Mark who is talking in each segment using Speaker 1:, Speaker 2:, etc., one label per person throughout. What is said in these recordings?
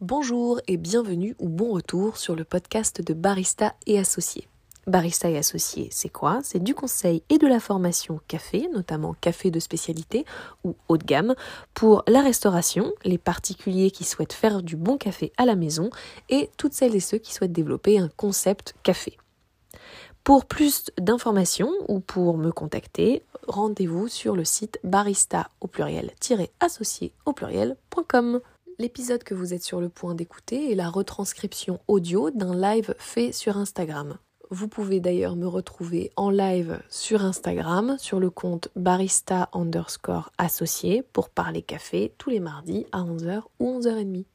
Speaker 1: Bonjour et bienvenue ou bon retour sur le podcast de Barista et Associés. Barista et Associés, c'est quoi? C'est du conseil et de la formation café, notamment café de spécialité ou haut de gamme, pour la restauration, les particuliers qui souhaitent faire du bon café à la maison et toutes celles et ceux qui souhaitent développer un concept café. Pour plus d'informations ou pour me contacter, rendez-vous sur le site barista au pluriel-associé au pluriel.com. L'épisode que vous êtes sur le point d'écouter est la retranscription audio d'un live fait sur Instagram. Vous pouvez d'ailleurs me retrouver en live sur Instagram sur le compte barista underscore associé pour parler café tous les mardis à 11h ou 11h30.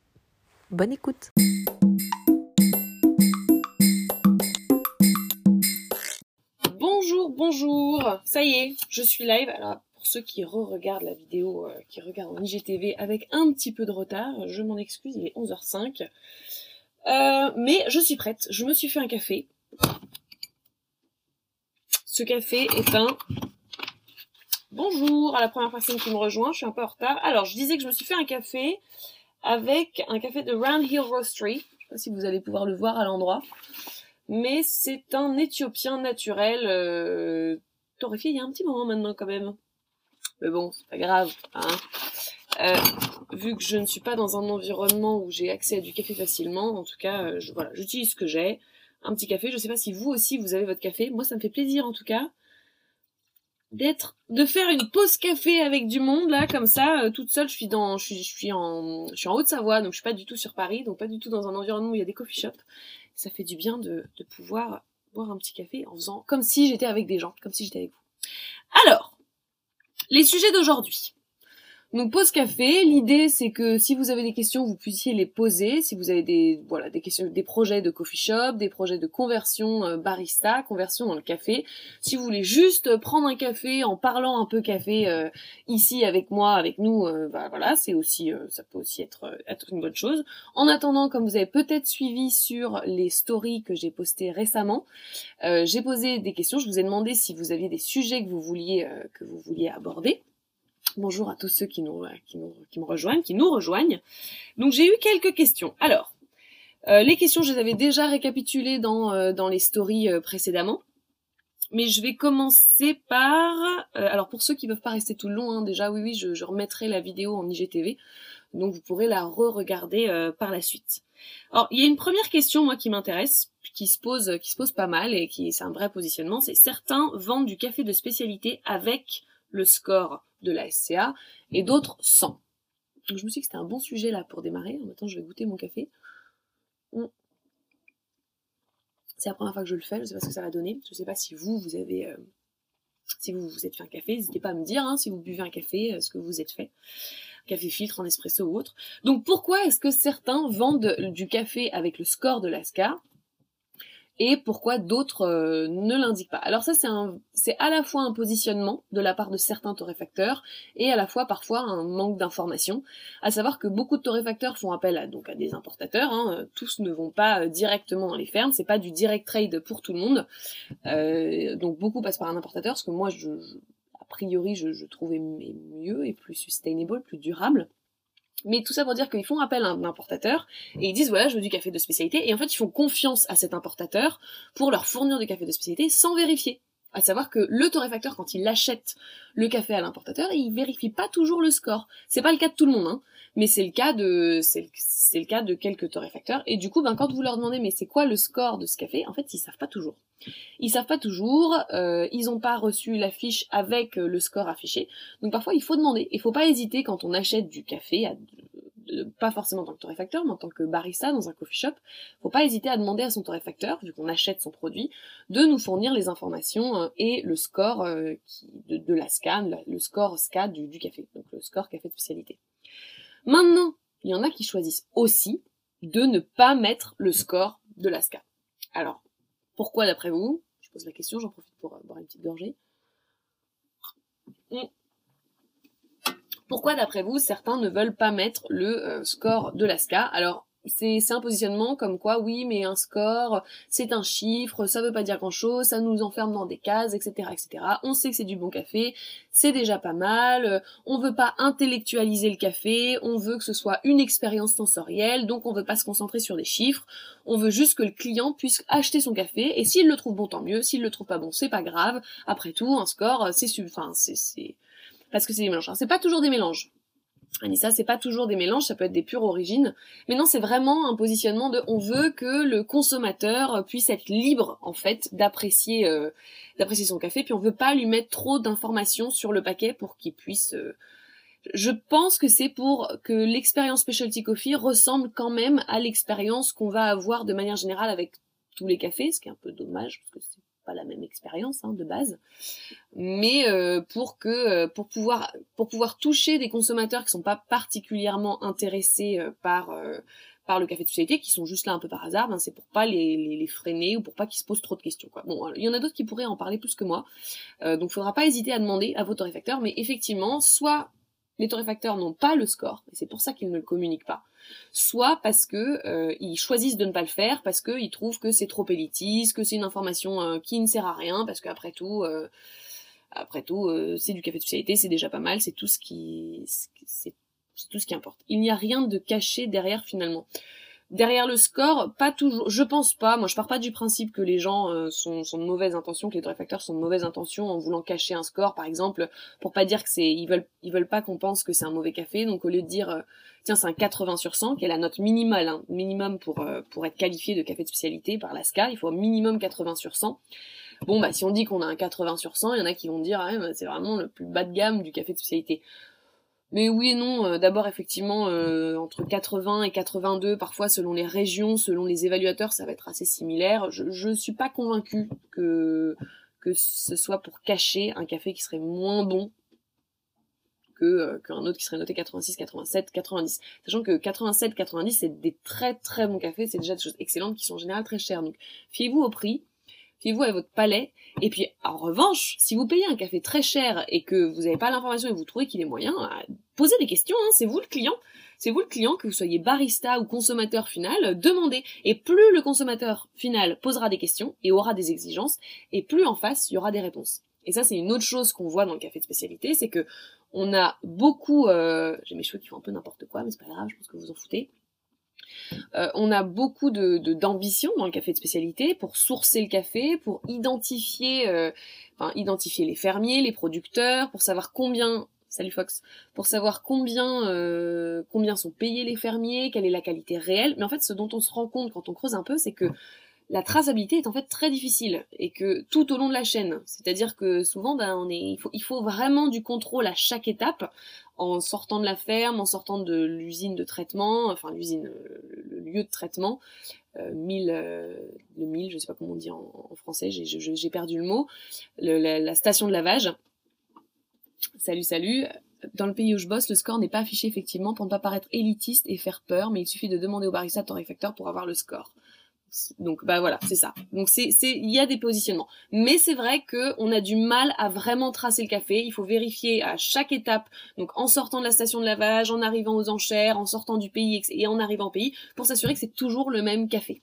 Speaker 1: Bonne écoute
Speaker 2: Bonjour, bonjour, ça y est, je suis live. Alors pour ceux qui re-regardent la vidéo, euh, qui regardent en IGTV avec un petit peu de retard, je m'en excuse, il est 11h05. Euh, mais je suis prête, je me suis fait un café. Ce café est un... Bonjour à la première personne qui me rejoint, je suis un peu en retard. Alors, je disais que je me suis fait un café avec un café de Round Hill Roastery. Je sais pas si vous allez pouvoir le voir à l'endroit. Mais c'est un éthiopien naturel, euh, torréfié il y a un petit moment maintenant quand même. Mais bon, c'est pas grave. Hein. Euh, vu que je ne suis pas dans un environnement où j'ai accès à du café facilement, en tout cas, euh, voilà, j'utilise ce que j'ai. Un petit café. Je sais pas si vous aussi vous avez votre café. Moi, ça me fait plaisir en tout cas d'être, de faire une pause café avec du monde là, comme ça, euh, toute seule. Je suis dans, je suis, je suis en, je suis en Haute-Savoie, donc je suis pas du tout sur Paris, donc pas du tout dans un environnement où il y a des coffee shops. Ça fait du bien de, de pouvoir boire un petit café en faisant comme si j'étais avec des gens, comme si j'étais avec vous. Alors, les sujets d'aujourd'hui. Donc pause café, l'idée c'est que si vous avez des questions, vous puissiez les poser. Si vous avez des voilà des questions, des projets de coffee shop, des projets de conversion euh, barista, conversion dans le café. Si vous voulez juste prendre un café en parlant un peu café euh, ici avec moi, avec nous, euh, bah, voilà, c'est aussi ça peut aussi être être une bonne chose. En attendant, comme vous avez peut-être suivi sur les stories que j'ai postées récemment, j'ai posé des questions. Je vous ai demandé si vous aviez des sujets que vous vouliez que vous vouliez aborder. Bonjour à tous ceux qui nous, qui me rejoignent, qui nous rejoignent. Donc j'ai eu quelques questions. Alors, euh, les questions, je les avais déjà récapitulées dans, euh, les stories euh, précédemment. Mais je vais commencer par... alors pour ceux qui ne peuvent pas rester tout le long, hein, déjà oui oui, je, je, remettrai la vidéo en IGTV. Donc vous pourrez la re-regarder par la suite. Alors il y a une première question moi qui m'intéresse, qui se pose, qui se pose pas mal et qui c'est un vrai positionnement, c'est certains vendent du café de spécialité avec le score de la SCA et d'autres sans. Donc je me suis dit que c'était un bon sujet là pour démarrer. En temps, je vais goûter mon café. C'est la première fois que je le fais, je ne sais pas ce que ça va donner. Je ne sais pas si vous, vous avez... Euh, si vous vous êtes fait un café, n'hésitez pas à me dire hein, si vous buvez un café, euh, ce que vous êtes fait. café filtre, en espresso ou autre. Donc pourquoi est-ce que certains vendent du café avec le score de l'ASCA et pourquoi d'autres euh, ne l'indiquent pas. Alors ça c'est à la fois un positionnement de la part de certains torréfacteurs et à la fois parfois un manque d'information. À savoir que beaucoup de torréfacteurs font appel à donc à des importateurs. Hein. Tous ne vont pas euh, directement dans les fermes. C'est pas du direct trade pour tout le monde. Euh, donc beaucoup passent par un importateur, ce que moi je, a priori je, je trouvais mieux et plus sustainable, plus durable. Mais tout ça pour dire qu'ils font appel à un importateur et ils disent voilà je veux du café de spécialité et en fait ils font confiance à cet importateur pour leur fournir du café de spécialité sans vérifier. À savoir que le torréfacteur quand il achète le café à l'importateur il vérifie pas toujours le score. C'est pas le cas de tout le monde hein, mais c'est le cas de c'est le, cas de quelques torréfacteurs et du coup ben quand vous leur demandez mais c'est quoi le score de ce café en fait ils savent pas toujours. Ils savent pas toujours, euh, ils ont pas reçu la fiche avec euh, le score affiché. Donc parfois il faut demander. Il faut pas hésiter quand on achète du café, à, pas forcément en tant que torréfacteur, mais en tant que barista dans un coffee shop, faut pas hésiter à demander à son torréfacteur, vu qu'on achète son produit, de nous fournir les informations euh, et le score qui, de, la scan, le score SCA du café, donc le score café de spécialité. Maintenant, il y en a qui choisissent aussi de ne pas mettre le score de la SCA. Alors, pourquoi d'après vous? Je pose la question, j'en profite pour euh, boire une petite gorgée. Hmm. Pourquoi d'après vous certains ne veulent pas mettre le euh, score de l'ASCA Alors c'est un positionnement comme quoi oui mais un score c'est un chiffre ça veut pas dire grand chose ça nous enferme dans des cases etc etc on sait que c'est du bon café c'est déjà pas mal on veut pas intellectualiser le café on veut que ce soit une expérience sensorielle donc on veut pas se concentrer sur des chiffres. On veut juste que le client puisse acheter son café et s'il le trouve bon tant mieux s'il le trouve pas bon c'est pas grave. Après tout un score c'est enfin c'est c'est parce que c'est des mélanges c'est pas toujours des mélanges Anissa, c'est pas toujours des mélanges, ça peut être des pures origines. Mais non, c'est vraiment un positionnement de on veut que le consommateur puisse être libre, en fait, d'apprécier euh, d'apprécier son café, puis on veut pas lui mettre trop d'informations sur le paquet pour qu'il puisse... Euh, je pense que c'est pour que l'expérience specialty coffee ressemble quand même à l'expérience qu'on va avoir de manière générale avec tous les cafés, ce qui est un peu dommage, parce que pas la même expérience hein, de base, mais euh, pour que euh, pour pouvoir pour pouvoir toucher des consommateurs qui sont pas particulièrement intéressés euh, par par le café de spécialité, qui sont juste là un peu par hasard, ben c'est pour pas les, les, freiner ou pour pas qu'ils se posent trop de questions. Quoi. Bon, il y en a d'autres qui pourraient en parler plus que moi, donc faudra pas hésiter à demander à vos torréfacteurs, mais effectivement, soit les torréfacteurs n'ont pas le score, et c'est pour ça qu'ils ne le communiquent pas, soit parce que euh, ils choisissent de ne pas le faire parce qu'ils trouvent que c'est trop élitiste, que c'est une information euh, qui ne sert à rien, parce qu'après tout, euh, après tout, c'est du café de spécialité, c'est déjà pas mal, c'est tout ce qui, c'est tout ce qui importe. Il n'y a rien de caché derrière finalement. Derrière le score, pas toujours. Je pense pas. Moi, je pars pas du principe que les gens euh, sont, sont, de mauvaise intention, que les torréfacteurs sont de mauvaise intention en voulant cacher un score, par exemple, pour pas dire que c'est. Ils veulent, ils veulent pas qu'on pense que c'est un mauvais café. Donc, au lieu de dire, euh, tiens, c'est un 80 sur 100, qui est la note minimale, hein, minimum pour euh, pour être qualifié de café de spécialité par la SCA, il faut un minimum 80 sur 100. Bon, bah, si on dit qu'on a un 80 sur 100, il y en a qui vont dire, ah, c'est vraiment le plus bas de gamme du café de spécialité. Mais oui et non, euh, d'abord effectivement euh, entre 80 et 82, parfois selon les régions, selon les évaluateurs, ça va être assez similaire. Je ne suis pas convaincue que, que ce soit pour cacher un café qui serait moins bon que euh, qu'un autre qui serait noté 86, 87, 90. Sachant que 87, 90, c'est des très très bons cafés, c'est déjà des choses excellentes qui sont en général très chères. Donc fiez-vous au prix fiez-vous à votre palais. Et puis, en revanche, si vous payez un café très cher et que vous n'avez pas l'information et vous trouvez qu'il est moyen, euh, posez des questions, hein, c'est vous le client. C'est vous le client, que vous soyez barista ou consommateur final, demandez. Et plus le consommateur final posera des questions et aura des exigences, et plus en face, il y aura des réponses. Et ça, c'est une autre chose qu'on voit dans le café de spécialité, c'est que on a beaucoup... Euh... J'ai mes cheveux qui font un peu n'importe quoi, mais c'est pas grave, je pense que vous en foutez. Euh, on a beaucoup de d'ambition dans le café de spécialité pour sourcer le café, pour identifier, euh, les fermiers, les producteurs, pour savoir combien Salut Fox. Pour savoir euh, combien sont payés les fermiers, quelle est la qualité réelle. Mais en fait, ce dont on se rend compte quand on creuse un peu, c'est que la traçabilité est en fait très difficile et que tout au long de la chaîne, c'est-à-dire que souvent ben, on est, il, faut, vraiment du contrôle à chaque étape en sortant de la ferme, en sortant de l'usine de traitement, enfin l'usine, le lieu de traitement, euh, mille, euh, le mille, je sais pas comment on dit en, français, j'ai perdu le mot, la, station de lavage. Salut, salut. Dans le pays où je bosse, le score n'est pas affiché effectivement pour ne pas paraître élitiste et faire peur, mais il suffit de demander au barista torréfacteur pour avoir le score. Donc bah voilà, c'est ça. Donc c'est c'est il y a des positionnements. Mais c'est vrai que on a du mal à vraiment tracer le café, il faut vérifier à chaque étape. Donc en sortant de la station de lavage, en arrivant aux enchères, en sortant du pays et en arrivant au pays pour s'assurer que c'est toujours le même café.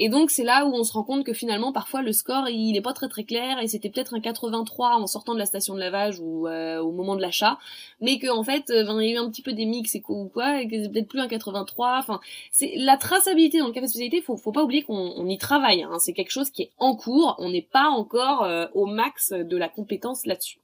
Speaker 2: Et donc c'est là où on se rend compte que finalement parfois le score il est pas très très clair et c'était peut-être un 83 en sortant de la station de lavage ou euh, au moment de l'achat, mais que en fait euh, il y a eu un petit peu des mix et quoi et que c'est peut-être plus un 83. Enfin c'est la traçabilité dans le café spécialité, faut faut pas oublier qu'on y travaille. Hein. c'est quelque chose qui est en cours, on n'est pas encore euh, au max de la compétence là-dessus.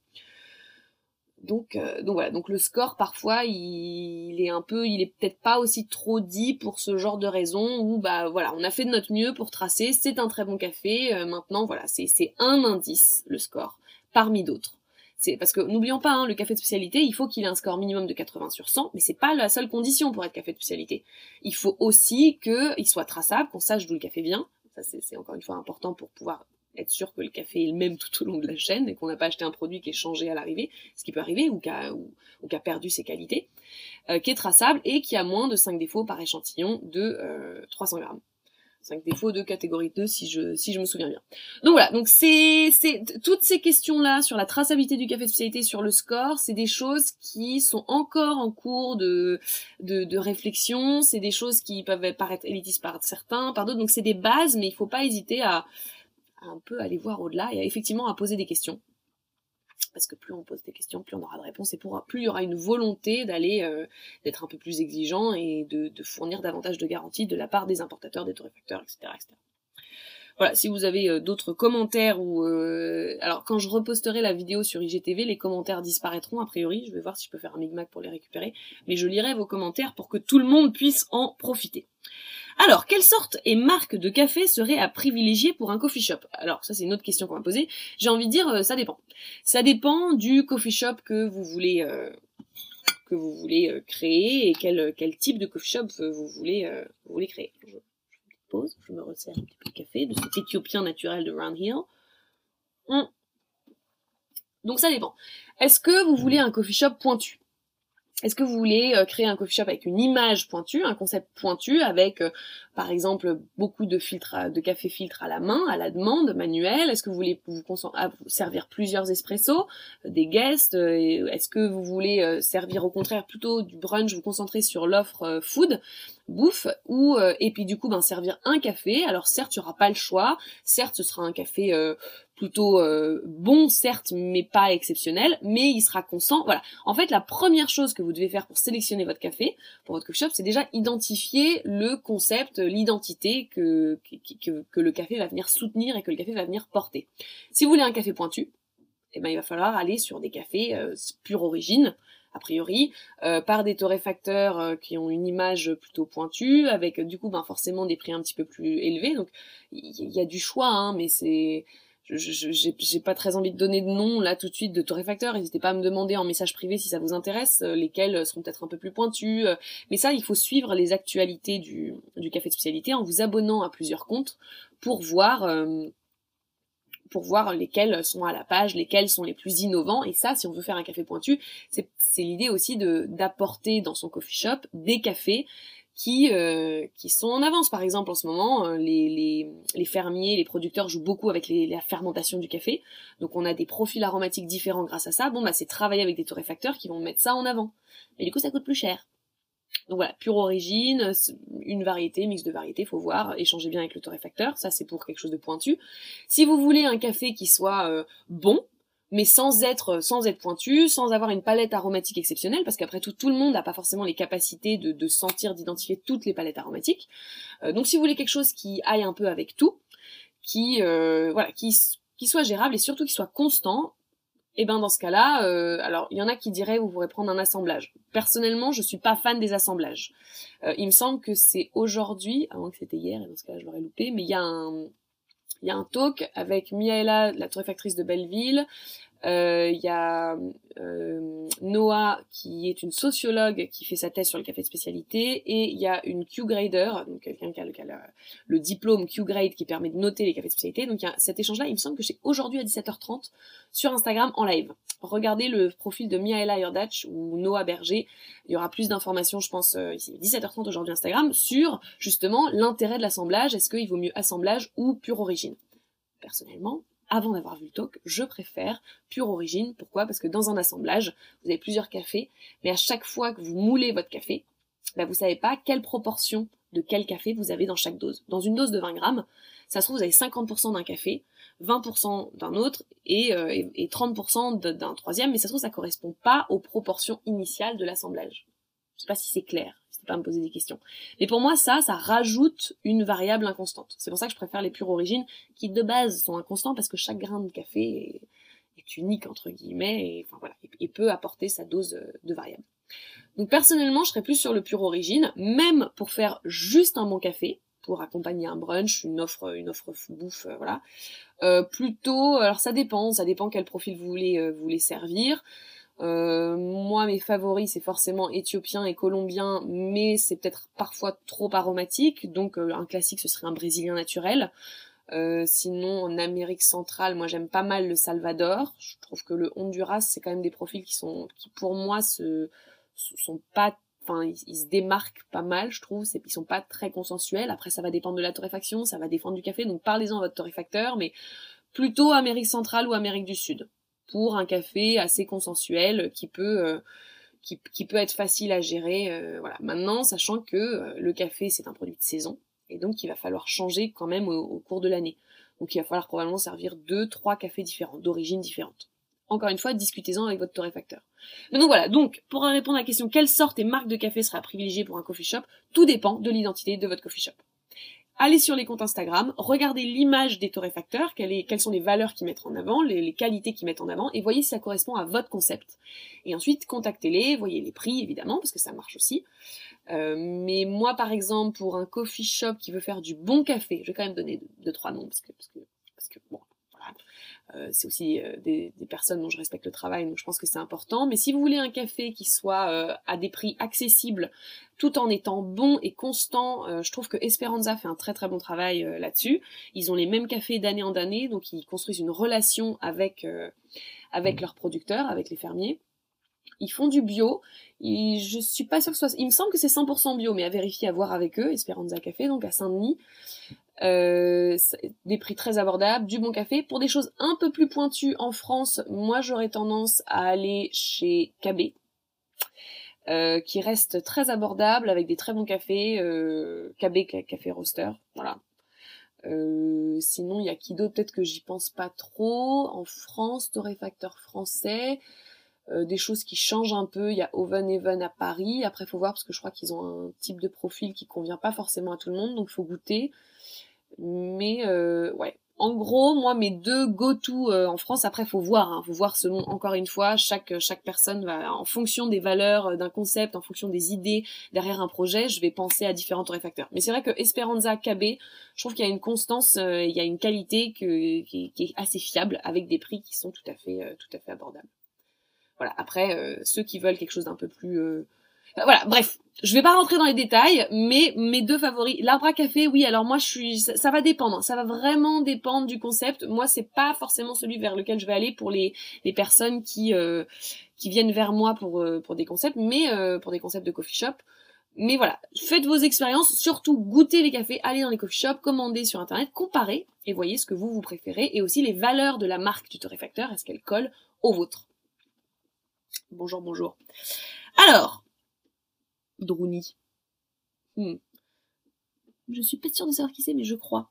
Speaker 2: Donc, euh, donc voilà, donc le score parfois il, est un peu, il est peut-être pas aussi trop dit pour ce genre de raison où bah voilà, on a fait de notre mieux pour tracer, c'est un très bon café, euh, maintenant voilà, c'est c'est un indice le score parmi d'autres. C'est parce que n'oublions pas, hein, le café de spécialité, il faut qu'il ait un score minimum de 80 sur 100, mais c'est pas la seule condition pour être café de spécialité. Il faut aussi qu'il soit traçable, qu'on sache d'où le café vient. Ça c'est encore une fois important pour pouvoir être sûr que le café est le même tout au long de la chaîne et qu'on n'a pas acheté un produit qui est changé à l'arrivée, ce qui peut arriver, ou qui a, ou, qui a perdu ses qualités, euh, qui est traçable et qui a moins de 5 défauts par échantillon de 300 euh, grammes. 5 défauts de catégorie 2 si je, si je me souviens bien. Donc voilà, donc c'est, c'est, toutes ces questions-là sur la traçabilité du café de spécialité, sur le score, c'est des choses qui sont encore en cours de, de, de réflexion, c'est des choses qui peuvent paraître élitistes par certains, par d'autres, donc c'est des bases, mais il faut pas hésiter à, un peu aller voir au-delà et effectivement à poser des questions parce que plus on pose des questions, plus on aura de réponses, et plus il y aura une volonté d'aller euh, d'être un peu plus exigeant et de, fournir davantage de garanties de la part des importateurs, des torréfacteurs, etc., etc. Voilà, si vous avez euh, d'autres commentaires ou euh, alors quand je reposterai la vidéo sur IGTV, les commentaires disparaîtront a priori. Je vais voir si je peux faire un micmac pour les récupérer, mais je lirai vos commentaires pour que tout le monde puisse en profiter. Alors, quelle sorte et marque de café serait à privilégier pour un coffee shop? Alors, ça c'est une autre question qu'on va poser. J'ai envie de dire, euh, ça dépend. Ça dépend du coffee shop que vous voulez euh, que vous voulez euh, créer et quel, type de coffee shop vous voulez vous voulez créer. Je, pause, je me resserre un petit peu de café de cet éthiopien naturel de Round Hill. Hum. Donc ça dépend. Est-ce que vous voulez un coffee shop pointu? Est-ce que vous voulez euh, créer un coffee shop avec une image pointue, un concept pointu, avec euh, par exemple beaucoup de filtres, de café filtre à la main, à la demande, manuel Est-ce que vous voulez vous, servir plusieurs espressos, euh, des guests Est-ce que vous voulez servir au contraire plutôt du brunch, vous concentrer sur l'offre food, bouffe, ou et puis du coup ben servir un café? Alors certes, il n'y aura pas le choix. Certes, ce sera un café plutôt euh, bon certes mais pas exceptionnel mais il sera constant voilà. En fait la première chose que vous devez faire pour sélectionner votre café pour votre coffee shop c'est déjà identifier le concept l'identité que, que, que le café va venir soutenir et que le café va venir porter. Si vous voulez un café pointu eh ben il va falloir aller sur des cafés euh, pure origine a priori, euh, par des torréfacteurs qui ont une image plutôt pointue, avec du coup ben forcément des prix un petit peu plus élevés. Donc il y, a du choix, hein, mais c'est j'ai pas très envie de donner de nom là tout de suite de torréfacteurs. N'hésitez pas à me demander en message privé si ça vous intéresse, euh, lesquels seront peut-être un peu plus pointus. Euh. mais ça, il faut suivre les actualités du, du café de spécialité en vous abonnant à plusieurs comptes pour voir euh, pour voir lesquels sont à la page, lesquels sont les plus innovants. Et ça, si on veut faire un café pointu, c'est l'idée aussi de d'apporter dans son coffee shop des cafés qui, euh, qui sont en avance. Par exemple, en ce moment, euh, les, les, les fermiers, les producteurs jouent beaucoup avec les, la fermentation du café. Donc on a des profils aromatiques différents grâce à ça. Bon, bah c'est travailler avec des torréfacteurs qui vont mettre ça en avant. Mais du coup, ça coûte plus cher. Donc voilà, pure origine, une variété, mix de variétés, faut voir, échanger bien avec le torréfacteur, ça c'est pour quelque chose de pointu. Si vous voulez un café qui soit euh, bon, mais sans être sans être pointu, sans avoir une palette aromatique exceptionnelle, parce qu'après tout, tout le monde n'a pas forcément les capacités de, de sentir, d'identifier toutes les palettes aromatiques. Euh, donc si vous voulez quelque chose qui aille un peu avec tout, qui euh, voilà, qui, qui soit gérable et surtout qui soit constant, et eh ben dans ce cas-là, euh, alors il y en a qui diraient vous pourrez prendre un assemblage. Personnellement, je suis pas fan des assemblages. il me semble que c'est aujourd'hui, avant que c'était hier, et dans ce cas-là je l'aurais loupé, mais il y a un il y a un talk avec Miaela, la torréfactrice de Belleville, il y a euh, Noah qui est une sociologue qui fait sa thèse sur le café de spécialité et il y a une Q-grader, donc quelqu'un qui a, le, diplôme Q-grade qui permet de noter les cafés de spécialité. Donc il y a cet échange-là, il me semble que c'est aujourd'hui à 17h30 sur Instagram en live. Regardez le profil de Miaela Yordach ou Noah Berger. Il y aura plus d'informations, je pense, euh, ici 17h30 aujourd'hui Instagram sur justement l'intérêt de l'assemblage. Est-ce qu'il vaut mieux assemblage ou pure origine? Personnellement, avant d'avoir vu le talk, je préfère pure origine. Pourquoi? Parce que dans un assemblage, vous avez plusieurs cafés, mais à chaque fois que vous moulez votre café, bah vous savez pas quelle proportion de quel café vous avez dans chaque dose. Dans une dose de 20 grammes, ça se trouve vous avez 50% d'un café, 20% d'un autre et, euh, et 30% d'un troisième, mais ça se trouve ça correspond pas aux proportions initiales de l'assemblage. Je sais pas si c'est clair pas me poser des questions. Mais pour moi, ça, ça rajoute une variable inconstante. C'est pour ça que je préfère les pures origines, qui de base sont inconstants parce que chaque grain de café est, unique entre guillemets et, peut apporter sa dose euh, de variable. Donc personnellement, je serais plus sur le pure origine, même pour faire juste un bon café, pour accompagner un brunch, une offre, une offre bouffe, euh, voilà. Euh, plutôt, alors ça dépend, ça dépend quel profil vous voulez, vous voulez servir. Euh, moi, mes favoris, c'est forcément éthiopien et colombien, mais c'est peut-être parfois trop aromatique. Donc, euh, un classique, ce serait un brésilien naturel. Euh, sinon, en Amérique centrale, moi, j'aime pas mal le Salvador. Je trouve que le Honduras, c'est quand même des profils qui sont, qui pour moi, se, sont pas enfin, ils, se démarquent pas mal, je trouve. Ils sont pas très consensuels. Après, ça va dépendre de la torréfaction, ça va dépendre du café. Donc, parlez-en à votre torréfacteur, mais plutôt Amérique centrale ou Amérique du Sud pour un café assez consensuel qui peut euh, qui, peut être facile à gérer. Euh, voilà. Maintenant, sachant que euh, le café c'est un produit de saison et donc il va falloir changer quand même au, cours de l'année. Donc il va falloir probablement servir deux, trois cafés différents, d'origine différente. Encore une fois, discutez-en avec votre torréfacteur. Mais donc voilà, donc pour répondre à la question quelle sorte et marque de café sera privilégiée pour un coffee shop, tout dépend de l'identité de votre coffee shop allez sur les comptes Instagram, regardez l'image des torréfacteurs, quelles, sont les valeurs qu'ils mettent en avant, les, qualités qu'ils mettent en avant, et voyez si ça correspond à votre concept. Et ensuite, contactez-les, voyez les prix, évidemment, parce que ça marche aussi. Euh, mais moi, par exemple, pour un coffee shop qui veut faire du bon café, je vais quand même donner deux, trois noms, parce que, parce que, parce que bon, euh, c'est aussi euh, des, personnes dont je respecte le travail, donc je pense que c'est important. Mais si vous voulez un café qui soit euh, à des prix accessibles, tout en étant bon et constant, je trouve que Esperanza fait un très très bon travail là-dessus. Ils ont les mêmes cafés d'année en année, donc ils construisent une relation avec avec leurs producteurs, avec les fermiers. Ils font du bio. Et je suis pas sûre que ce soit. Il me semble que c'est 100% bio, mais à vérifier, à voir avec eux. Esperanza Café, donc à Saint-Denis. Euh, des prix très abordables, du bon café. Pour des choses un peu plus pointues en France, moi j'aurais tendance à aller chez KB, euh, qui reste très abordable avec des très bons cafés, euh, KB Café Roaster, voilà. Euh, sinon, il y a qui d'autre? Peut-être que j'y pense pas trop. En France, torréfacteur français. Euh, des choses qui changent un peu. Il y a Oven Even à Paris. Après, faut voir parce que je crois qu'ils ont un type de profil qui convient pas forcément à tout le monde, donc faut goûter. Mais euh, ouais, en gros, moi, mes deux go-to euh, en France, après, faut voir, hein, faut voir selon, encore une fois, chaque chaque personne va, en fonction des valeurs d'un concept, en fonction des idées derrière un projet, je vais penser à différents torréfacteurs. Mais c'est vrai que Esperanza KB, je trouve qu'il y a une constance, il y a une qualité qui, qui, est assez fiable, avec des prix qui sont tout à fait tout à fait abordables. Voilà. Après, ceux qui veulent quelque chose d'un peu plus voilà, bref, je vais pas rentrer dans les détails, mais mes deux favoris, l'arbre à café, oui, alors moi je suis, ça, va dépendre, ça va vraiment dépendre du concept. Moi, c'est pas forcément celui vers lequel je vais aller pour les, les personnes qui euh, qui viennent vers moi pour euh, pour des concepts, mais euh, pour des concepts de coffee shop. Mais voilà, faites vos expériences, surtout goûtez les cafés, allez dans les coffee shops, commandez sur internet, comparez et voyez ce que vous vous préférez et aussi les valeurs de la marque du torréfacteur, est-ce qu'elle colle au vôtre. Bonjour, bonjour. Alors, Druni. Hmm. Je suis pas sûre de savoir qui c'est, mais je crois.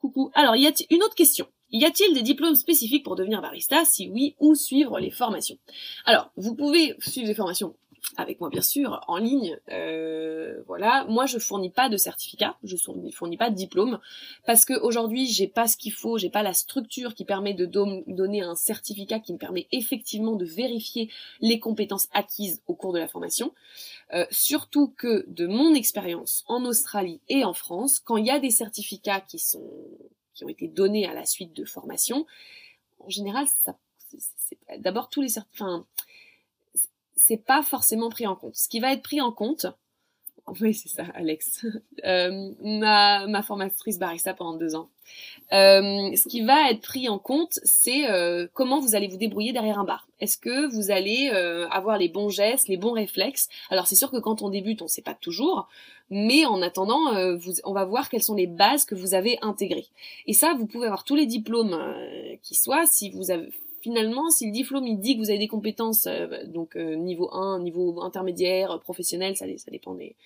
Speaker 2: Coucou. Alors, y a-t-il une autre question Y a-t-il des diplômes spécifiques pour devenir barista? Si oui, où suivre les formations? Alors, vous pouvez suivre des formations avec moi bien sûr, en ligne. Euh, voilà, moi je fournis pas de certificat, je fournis pas de diplôme parce que aujourd'hui j'ai pas ce qu'il faut, j'ai pas la structure qui permet de donner un certificat qui me permet effectivement de vérifier les compétences acquises au cours de la formation. Euh, surtout que de mon expérience en Australie et en France, quand il y a des certificats qui sont qui ont été donnés à la suite de formation, en général ça d'abord tous les certificats c'est pas forcément pris en compte. Ce qui va être pris en compte, oui, c'est ça, Alex. Euh, ma, ma formatrice barista pendant deux ans. Euh, ce qui va être pris en compte, c'est euh, comment vous allez vous débrouiller derrière un bar. Est-ce que vous allez avoir les bons gestes, les bons réflexes? Alors c'est sûr que quand on débute, on ne sait pas toujours, mais en attendant, on va voir quelles sont les bases que vous avez intégrées. Et ça, vous pouvez avoir tous les diplômes qui soient. Si vous avez finalement, si le diplôme dit que vous avez des compétences, euh, donc euh, niveau 1, niveau intermédiaire, professionnel, ça, dépend des,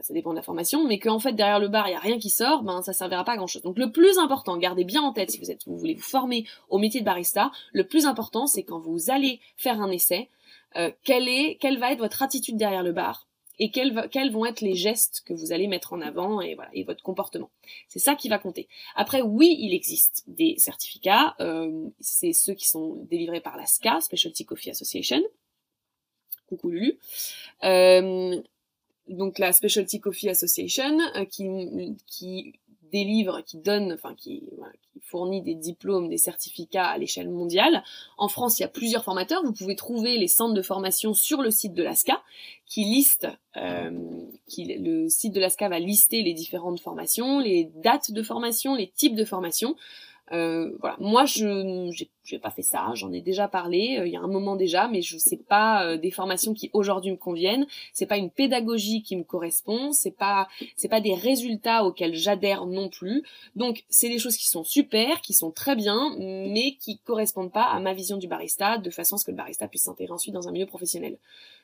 Speaker 2: ça dépend de la formation, mais qu'en fait derrière le bar il y a rien qui sort, ben ça servira pas à grand chose. Donc le plus important, gardez bien en tête si vous êtes, vous voulez vous former au métier de barista, le plus important c'est quand vous allez faire un essai, euh, quelle est, quelle va être votre attitude derrière le bar, et quels, quels vont être les gestes que vous allez mettre en avant et voilà et votre comportement. C'est ça qui va compter. Après, oui, il existe des certificats. Euh, c'est ceux qui sont délivrés par la SCA, Specialty Coffee Association. Coucou Lulu. Euh, donc la Specialty Coffee Association euh, qui, qui délivre, qui donne, enfin qui, qui fournit des diplômes, des certificats à l'échelle mondiale. En France, il y a plusieurs formateurs. Vous pouvez trouver les centres de formation sur le site de l'ASCA, qui liste, euh, qui, le site de l'ASCA va lister les différentes formations, les dates de formation, les types de formation. Euh, voilà, moi je j'ai pas fait ça, j'en ai déjà parlé euh, il y a un moment déjà, mais je sais pas euh, des formations qui aujourd'hui me conviennent, c'est pas une pédagogie qui me correspond, c'est pas c'est pas des résultats auxquels j'adhère non plus. Donc c'est des choses qui sont super, qui sont très bien, mais qui correspondent pas à ma vision du barista de façon à ce que le barista puisse s'intégrer ensuite dans un milieu professionnel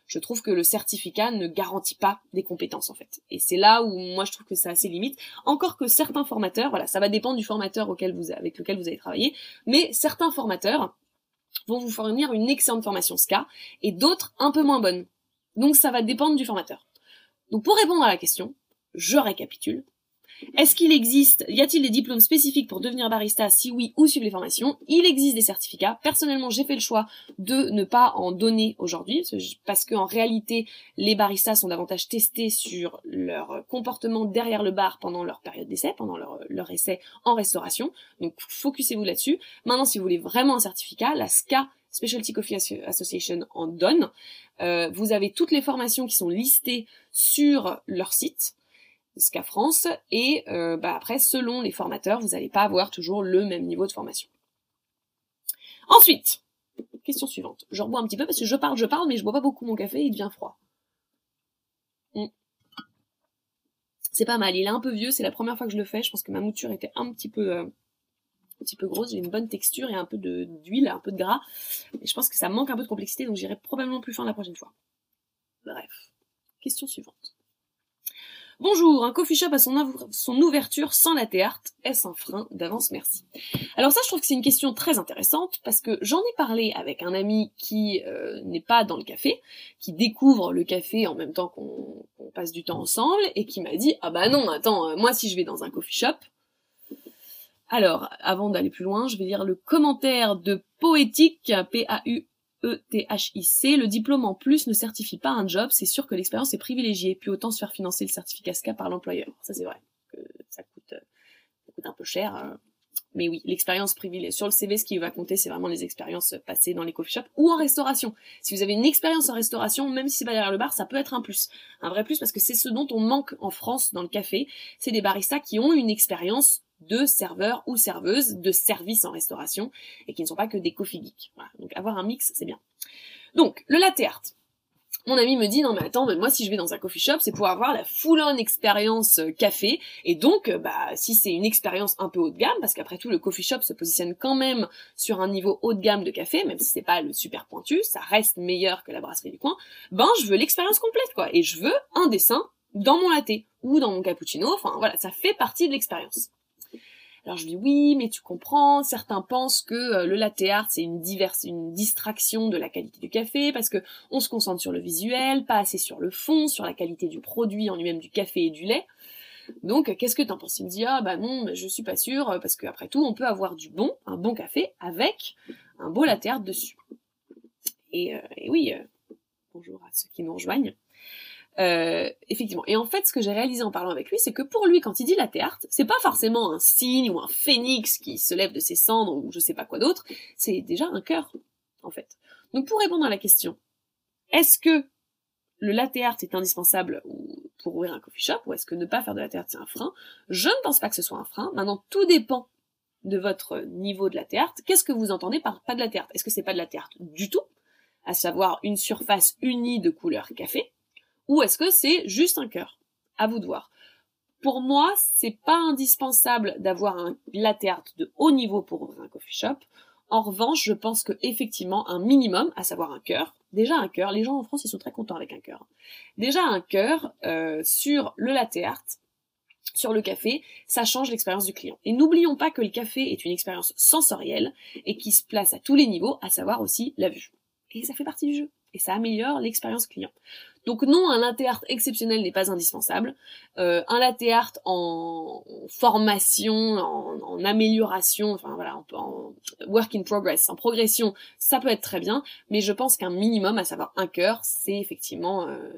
Speaker 2: je trouve que le certificat ne garantit pas des compétences en fait. Et c'est là où moi je trouve que c'est assez limite. Encore que certains formateurs, voilà, ça va dépendre du formateur avec lequel vous allez travailler, mais certains formateurs vont vous fournir une excellente formation SCA et d'autres un peu moins bonnes. Donc ça va dépendre du formateur. Donc pour répondre à la question, je récapitule. Est-ce qu'il existe, y a-t-il des diplômes spécifiques pour devenir barista? Si oui, où suivre les formations? Il existe des certificats. Personnellement, j'ai fait le choix de ne pas en donner aujourd'hui parce qu'en réalité, les baristas sont davantage testés sur leur comportement derrière le bar pendant leur période d'essai, pendant leur, leur essai en restauration. Donc, focussez-vous là-dessus. Maintenant, si vous voulez vraiment un certificat, la SCA Specialty Coffee Association en donne. Euh, vous avez toutes les formations qui sont listées sur leur site. SCA France, et euh, bah après, selon les formateurs, vous n'allez pas avoir toujours le même niveau de formation. Ensuite, question suivante. Je rebois un petit peu parce que je parle, je parle, mais je bois pas beaucoup mon café, il devient froid. Hmm. C'est pas mal, il est un peu vieux, c'est la première fois que je le fais, je pense que ma mouture était un petit peu... Euh, un petit peu grosse, j'ai une bonne texture et un peu d'huile, un peu de gras. Et je pense que ça manque un peu de complexité, donc j'irai probablement plus fin la prochaine fois. Bref. Question suivante. Bonjour, un coffee shop à son, ouverture sans la art, est-ce un frein d'avance? Merci. Alors ça, je trouve que c'est une question très intéressante parce que j'en ai parlé avec un ami qui euh, n'est pas dans le café, qui découvre le café en même temps qu'on passe du temps ensemble et qui m'a dit ah bah non, attends, euh, moi si je vais dans un coffee shop, alors, avant d'aller plus loin, je vais lire le commentaire de Poétique, P-A-U ETHIC, le diplôme en plus ne certifie pas un job, c'est sûr que l'expérience est privilégiée, puis autant se faire financer le certificat SCA par l'employeur. Ça c'est vrai, que ça coûte, ça coûte un peu cher. Hein. Mais oui, l'expérience privilégiée. Sur le CV, ce qui va compter, c'est vraiment les expériences passées dans les coffee shops ou en restauration. Si vous avez une expérience en restauration, même si c'est pas derrière le bar, ça peut être un plus. Un vrai plus parce que c'est ce dont on manque en France dans le café. C'est des baristas qui ont une expérience de serveurs ou serveuses de services en restauration et qui ne sont pas que des coffee geeks. Donc avoir un mix, c'est bien. Donc, le latte art. Mon ami me dit non mais attends, mais moi si je vais dans un coffee shop, c'est pour avoir la full-on expérience euh, café et donc euh, bah si c'est une expérience un peu haut de gamme parce qu'après tout le coffee shop se positionne quand même sur un niveau haut de gamme de café, même si c'est pas le super pointu, ça reste meilleur que la brasserie du coin. Ben je veux l'expérience complète quoi et je veux un dessin dans mon latte ou dans mon cappuccino, enfin voilà, ça fait partie de l'expérience. Alors je dis oui, mais tu comprends, certains pensent que euh, le latte art c'est une diverse, une distraction de la qualité du café parce que on se concentre sur le visuel, pas assez sur le fond, sur la qualité du produit en lui-même du café et du lait. Donc qu'est-ce que t'en penses? Il me dit ah bah non, je suis pas sûr parce qu'après tout on peut avoir du bon, un bon café avec un beau latte art dessus. Et, euh, oui, euh, bonjour à ceux qui nous rejoignent. Euh, effectivement. Et en fait, ce que j'ai réalisé en parlant avec lui, c'est que pour lui, quand il dit la art, c'est pas forcément un signe ou un phénix qui se lève de ses cendres ou je sais pas quoi d'autre, c'est déjà un cœur, en fait. Donc pour répondre à la question, est-ce que le latte est indispensable pour ouvrir un coffee shop ou est-ce que ne pas faire de latte art c'est un frein? Je ne pense pas que ce soit un frein. Maintenant, tout dépend de votre niveau de latte. Qu'est-ce que vous entendez par pas de latte Est-ce que c'est pas de latte art du tout? À savoir une surface unie de couleur café ou est-ce que c'est juste un cœur? À vous de voir. Pour moi, c'est pas indispensable d'avoir un latte art de haut niveau pour ouvrir un coffee shop. En revanche, je pense que effectivement un minimum, à savoir un cœur, déjà un cœur, les gens en France ils sont très contents avec un cœur. Déjà un cœur euh, sur le latte sur le café, ça change l'expérience du client. Et n'oublions pas que le café est une expérience sensorielle et qui se place à tous les niveaux, à savoir aussi la vue. Et ça fait partie du jeu. Et ça améliore l'expérience client. Donc non, un latte art exceptionnel n'est pas indispensable. Euh, un latte art en formation, en, amélioration, enfin voilà, en, work in progress, en progression, ça peut être très bien. Mais je pense qu'un minimum, à savoir un cœur, c'est effectivement, euh,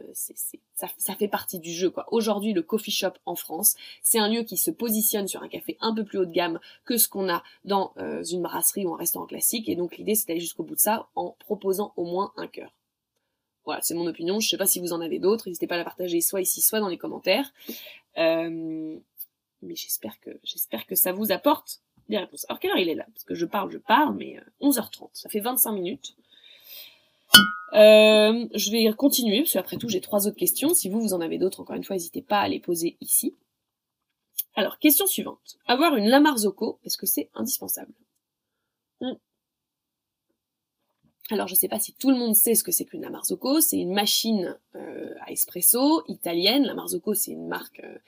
Speaker 2: ça, ça, fait partie du jeu. Aujourd'hui, le coffee shop en France, c'est un lieu qui se positionne sur un café un peu plus haut de gamme que ce qu'on a dans euh, une brasserie ou un restaurant classique. Et donc l'idée, c'est d'aller jusqu'au bout de ça en proposant au moins un cœur. Voilà, c'est mon opinion. Je sais pas si vous en avez d'autres. N'hésitez pas à la partager soit ici, soit dans les commentaires. Euh, mais j'espère que ça vous apporte des réponses. Alors quelle heure il est là? Parce que je parle, je parle, mais 11h30, euh, ça fait 25 minutes. Euh, je vais continuer, parce qu'après tout, j'ai trois autres questions. Si vous, vous en avez d'autres, encore une fois, n'hésitez pas à les poser ici. Alors, question suivante. Avoir une Lamarzocco, est-ce que c'est indispensable? Hmm. Alors, je ne sais pas si tout le monde sait ce que c'est qu'une La Marzocco. C'est une machine euh, à espresso italienne. La Marzocco, c'est une marque euh,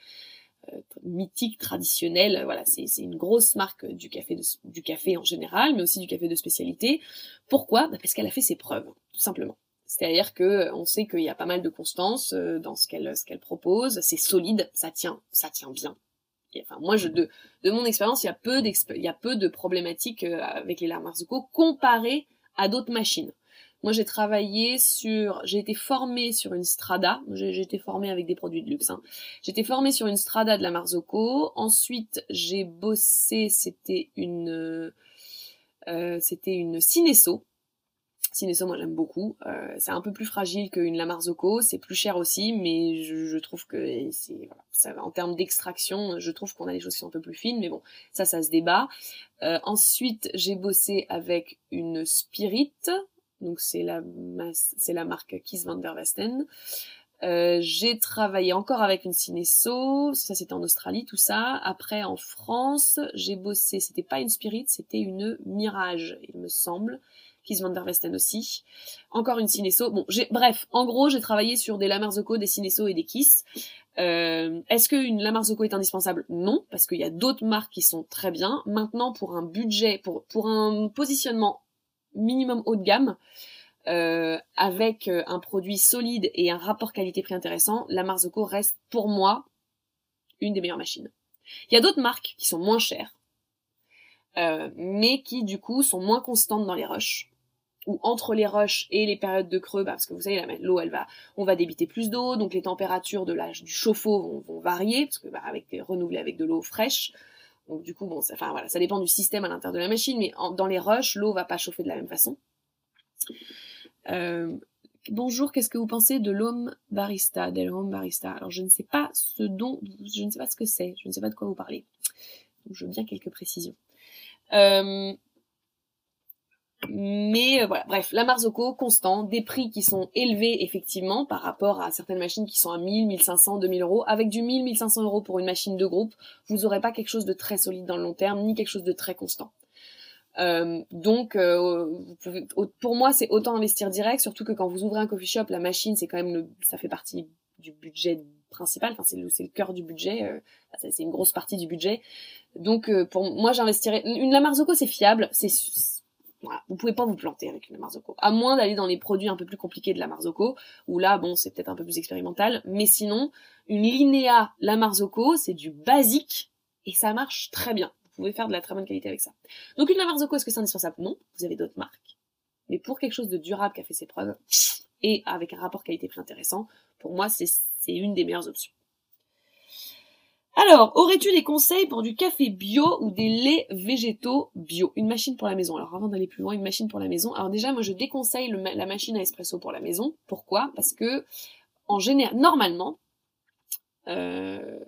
Speaker 2: euh, mythique, traditionnelle. Voilà, c'est une grosse marque du café, du café en général, mais aussi du café de spécialité. Pourquoi? Bah, Parce qu'elle a fait ses preuves, tout simplement. C'est-à-dire que on sait qu'il y a pas mal de constance dans ce qu'elle propose. C'est solide, ça tient, ça tient bien. enfin, moi, je, de, de mon expérience, il y a peu de problématiques avec les La Marzocco comparé à d'autres machines. Moi, j'ai travaillé sur, j'ai été formée sur une Strada. J'ai été formée avec des produits de luxe. Hein. J'ai été formée sur une Strada de la Marzocco. Ensuite, j'ai bossé. C'était une, euh, c'était une Cineso. Cineso, moi j'aime beaucoup. Euh, c'est un peu plus fragile qu'une La Marzocco, c'est plus cher aussi, mais je, trouve que c'est en termes d'extraction, je trouve qu'on a des choses qui sont un peu plus fines, mais bon, ça, ça se débat. Euh, ensuite, j'ai bossé avec une Spirit, donc c'est la c'est la marque Kiss van der Westen. Euh, j'ai travaillé encore avec une Cineso, ça c'était en Australie, tout ça. Après en France, j'ai bossé, c'était pas une Spirit, c'était une Mirage, il me semble. Kiss van der Westen aussi. Encore une Cineso. Bon, bref, en gros, j'ai travaillé sur des Lamarzocco, des Cineso et des Kiss. Euh, est-ce qu'une Lamarzocco est indispensable? Non, parce qu'il y a d'autres marques qui sont très bien. Maintenant, pour un budget, pour, pour un positionnement minimum haut de gamme, euh, avec euh, un produit solide et un rapport qualité-prix intéressant, la Marzocco reste pour moi une des meilleures machines. Il y a d'autres marques qui sont moins chères, euh, mais qui du coup sont moins constantes dans les rushs ou entre les rushs et les périodes de creux, bah, parce que vous savez, l'eau, elle va, on va débiter plus d'eau, donc les températures de du chauffe-eau vont, varier, parce que bah, avec renouvelé avec de l'eau fraîche. Donc du coup, bon, ça, enfin voilà, ça dépend du système à l'intérieur de la machine, mais dans les rushs, l'eau va pas chauffer de la même façon. Euh, bonjour, qu'est-ce que vous pensez de l'homme barista, barista? Alors je ne sais pas ce dont, je ne sais pas ce que c'est, je ne sais pas de quoi vous parlez. Donc je veux bien quelques précisions. Euh, mais euh, voilà, bref, la Marzocco, constant, des prix qui sont élevés effectivement par rapport à certaines machines qui sont à 1000, 1500, 2000 euros. Avec du 1000, 1500 euros pour une machine de groupe, vous n'aurez pas quelque chose de très solide dans le long terme, ni quelque chose de très constant. Euh, donc, euh, pour moi, c'est autant investir direct, surtout que quand vous ouvrez un coffee shop, la machine, c'est quand même le, ça fait partie du budget principal, enfin c'est le, le cœur du budget, euh, c'est une grosse partie du budget. Donc, euh, pour moi, j'investirais. Une la Marzocco, c'est fiable, c'est voilà, vous pouvez pas vous planter avec une Marzocco. À moins d'aller dans les produits un peu plus compliqués de la Marzocco, où là, bon, c'est peut-être un peu plus expérimental. Mais sinon, une Linéa la Marzocco, c'est du basique et ça marche très bien. Vous pouvez faire de la très bonne qualité avec ça. Donc une la Marzocco, est-ce que c'est indispensable? Non, vous avez d'autres marques. Mais pour quelque chose de durable qui a fait ses preuves, et avec un rapport qualité-prix intéressant, pour moi, c'est une des meilleures options. Alors, aurais-tu des conseils pour du café bio ou des laits végétaux bio? Une machine pour la maison. Alors avant d'aller plus loin, une machine pour la maison. Alors déjà, moi je déconseille la machine à espresso pour la maison. Pourquoi? Parce que en général, normalement, euh,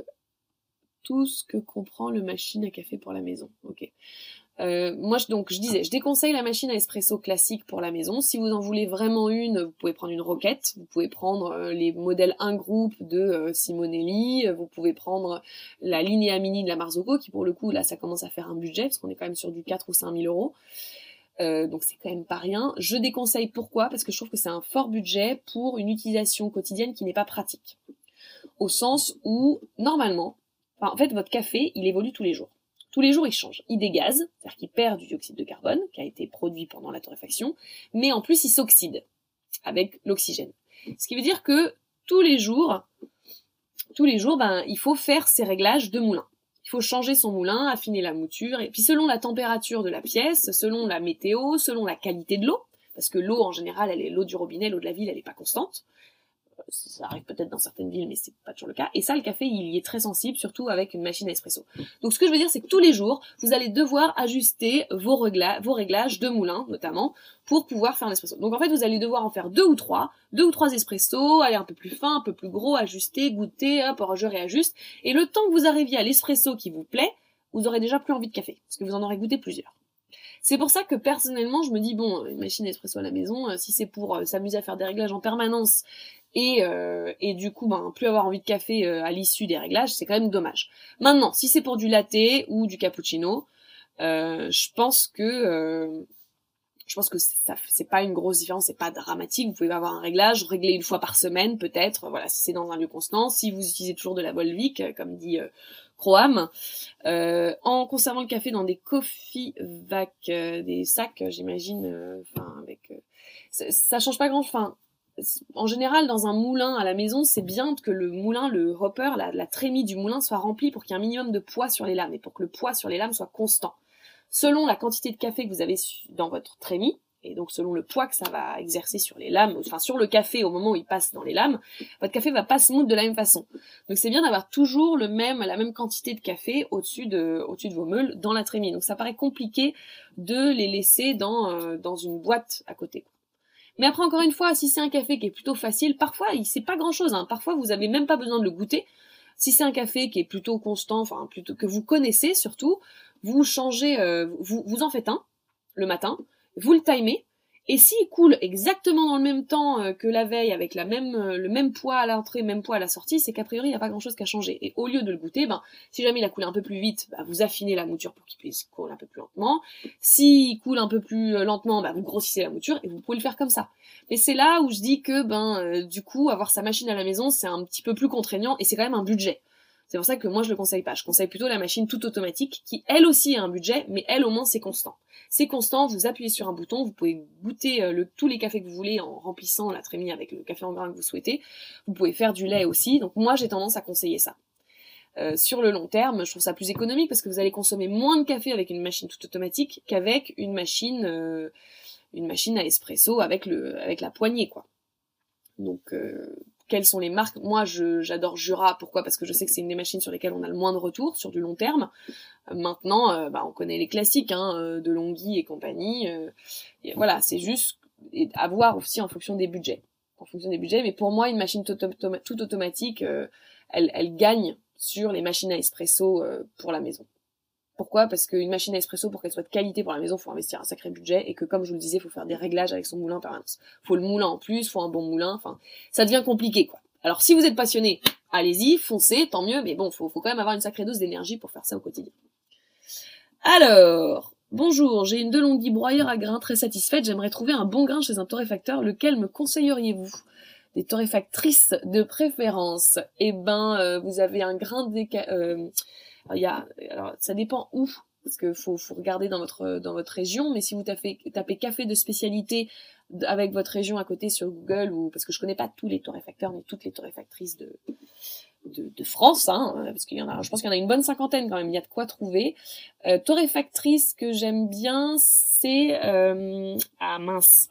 Speaker 2: tout ce que comprend le machine à café pour la maison. Ok. Euh, moi, je, donc, je disais, je déconseille la machine à espresso classique pour la maison. Si vous en voulez vraiment une, vous pouvez prendre une roquette. Vous pouvez prendre euh, les modèles 1 groupe de euh, Simonelli. Vous pouvez prendre la Linea Mini de la Marzocco, qui pour le coup, là, ça commence à faire un budget, parce qu'on est quand même sur du 4 ou 5 000 euros. donc c'est quand même pas rien. Je déconseille pourquoi? Parce que je trouve que c'est un fort budget pour une utilisation quotidienne qui n'est pas pratique. Au sens où, normalement, en fait, votre café, il évolue tous les jours. Tous les jours, il change. Il dégaze, c'est-à-dire qu'il perd du dioxyde de carbone qui a été produit pendant la torréfaction, mais en plus, il s'oxyde avec l'oxygène. Ce qui veut dire que tous les jours, tous les jours, ben, il faut faire ses réglages de moulin. Il faut changer son moulin, affiner la mouture, et puis selon la température de la pièce, selon la météo, selon la qualité de l'eau, parce que l'eau en général, elle est l'eau du robinet, l'eau de la ville, elle n'est pas constante ça arrive peut-être dans certaines villes, mais c'est pas toujours le cas. Et ça, le café, il y est très sensible, surtout avec une machine à espresso. Donc, ce que je veux dire, c'est que tous les jours, vous allez devoir ajuster vos, réglages de moulin, notamment, pour pouvoir faire l'espresso. Donc, en fait, vous allez devoir en faire deux ou trois, deux ou trois espressos, aller un peu plus fin, un peu plus gros, ajuster, goûter, hop, je réajuste. Et le temps que vous arriviez à l'espresso qui vous plaît, vous aurez déjà plus envie de café, parce que vous en aurez goûté plusieurs. C'est pour ça que personnellement, je me dis, bon, une machine espresso à la maison, euh, si c'est pour euh, s'amuser à faire des réglages en permanence et, euh, et du coup, ben, plus avoir envie de café à l'issue des réglages, c'est quand même dommage. Maintenant, si c'est pour du latte ou du cappuccino, je pense que je pense que ça c'est pas une grosse différence, c'est pas dramatique. Vous pouvez avoir un réglage, régler une fois par semaine peut-être, voilà, si c'est dans un lieu constant. Si vous utilisez toujours de la Volvic, comme dit en conservant le café dans des coffee vac, euh, des sacs, j'imagine, euh, enfin avec, ça, change pas grand, enfin en général, dans un moulin à la maison, c'est bien que le moulin, le hopper, la, la trémie du moulin soit rempli pour qu'il y ait un minimum de poids sur les lames et pour que le poids sur les lames soit constant. Selon la quantité de café que vous avez dans votre trémie, et donc selon le poids que ça va exercer sur les lames, enfin sur le café au moment où il passe dans les lames, votre café va pas se moudre de la même façon. Donc c'est bien d'avoir toujours la même quantité de café au-dessus de, vos meules dans la trémie. Donc ça paraît compliqué de les laisser dans, euh, dans une boîte à côté. Mais après encore une fois, si c'est un café qui est plutôt facile, parfois il c'est pas grand chose. Hein. Parfois vous avez même pas besoin de le goûter. Si c'est un café qui est plutôt constant, plutôt que vous connaissez surtout, vous changez, euh, vous en faites un le matin vous le timez, et s'il coule exactement dans le même temps euh, que la veille, avec la même, euh, le même poids à l'entrée, même poids à la sortie, c'est qu'a priori, il n'y a pas grand-chose qui a changé. Et au lieu de le goûter, ben, si jamais il a coulé un peu plus vite, ben, vous affinez la mouture pour qu'il puisse couler un peu plus lentement. S'il coule un peu plus euh, lentement, ben, vous grossissez la mouture, et vous pouvez le faire comme ça. Mais c'est là où je dis que, ben, du coup, avoir sa machine à la maison, c'est un petit peu plus contraignant, et c'est quand même un budget. C'est pour ça que moi je le conseille pas. Je conseille plutôt la machine toute automatique qui elle aussi a un budget, mais elle au moins c'est constant. C'est constant, vous appuyez sur un bouton, vous pouvez goûter euh, tous les cafés que vous voulez en remplissant la trémie avec le café en grain que vous souhaitez. Vous pouvez faire du lait aussi, donc moi j'ai tendance à conseiller ça. Euh, sur le long terme, je trouve ça plus économique parce que vous allez consommer moins de café avec une machine toute automatique qu'avec une machine euh, une machine à espresso avec le avec la poignée quoi. Donc quelles sont les marques. Moi, j'adore Jura. Pourquoi? Parce que je sais que c'est une des machines sur lesquelles on a le moins de retours sur du long terme. Euh, maintenant, euh, bah, on connaît les classiques hein, euh, de Longhi et compagnie. voilà, c'est juste à voir aussi en fonction des budgets. En fonction des budgets. Mais pour moi, une machine toute, automatique, elle, gagne sur les machines à espresso pour la maison. Pourquoi? Parce qu'une machine à espresso, pour qu'elle soit de qualité pour la maison, faut investir un sacré budget et que, comme je vous le disais, faut faire des réglages avec son moulin en permanence. Faut le moulin en plus, faut un bon moulin. Enfin, ça devient compliqué, quoi. Alors, si vous êtes passionné, allez-y, foncez, tant mieux. Mais bon, faut, faut quand même avoir une sacrée dose d'énergie pour faire ça au quotidien. Alors, bonjour, j'ai une Delonghi broyeur à grains très satisfaite. J'aimerais trouver un bon grain chez un torréfacteur. Lequel me conseilleriez-vous? Des torréfactrices de préférence. Eh ben, euh, vous avez un grain déca... Euh, il y alors ça dépend où, parce que faut, faut regarder dans votre dans votre région. Mais si vous tapez, café de spécialité avec votre région à côté sur Google, parce que je connais pas tous les torréfacteurs ni toutes les torréfactrices de de, de France, hein, parce qu'il y en a, je pense qu'il y en a une bonne cinquantaine quand même. Il y a de quoi trouver. Euh, torréfactrice que j'aime bien, c'est euh, ah mince,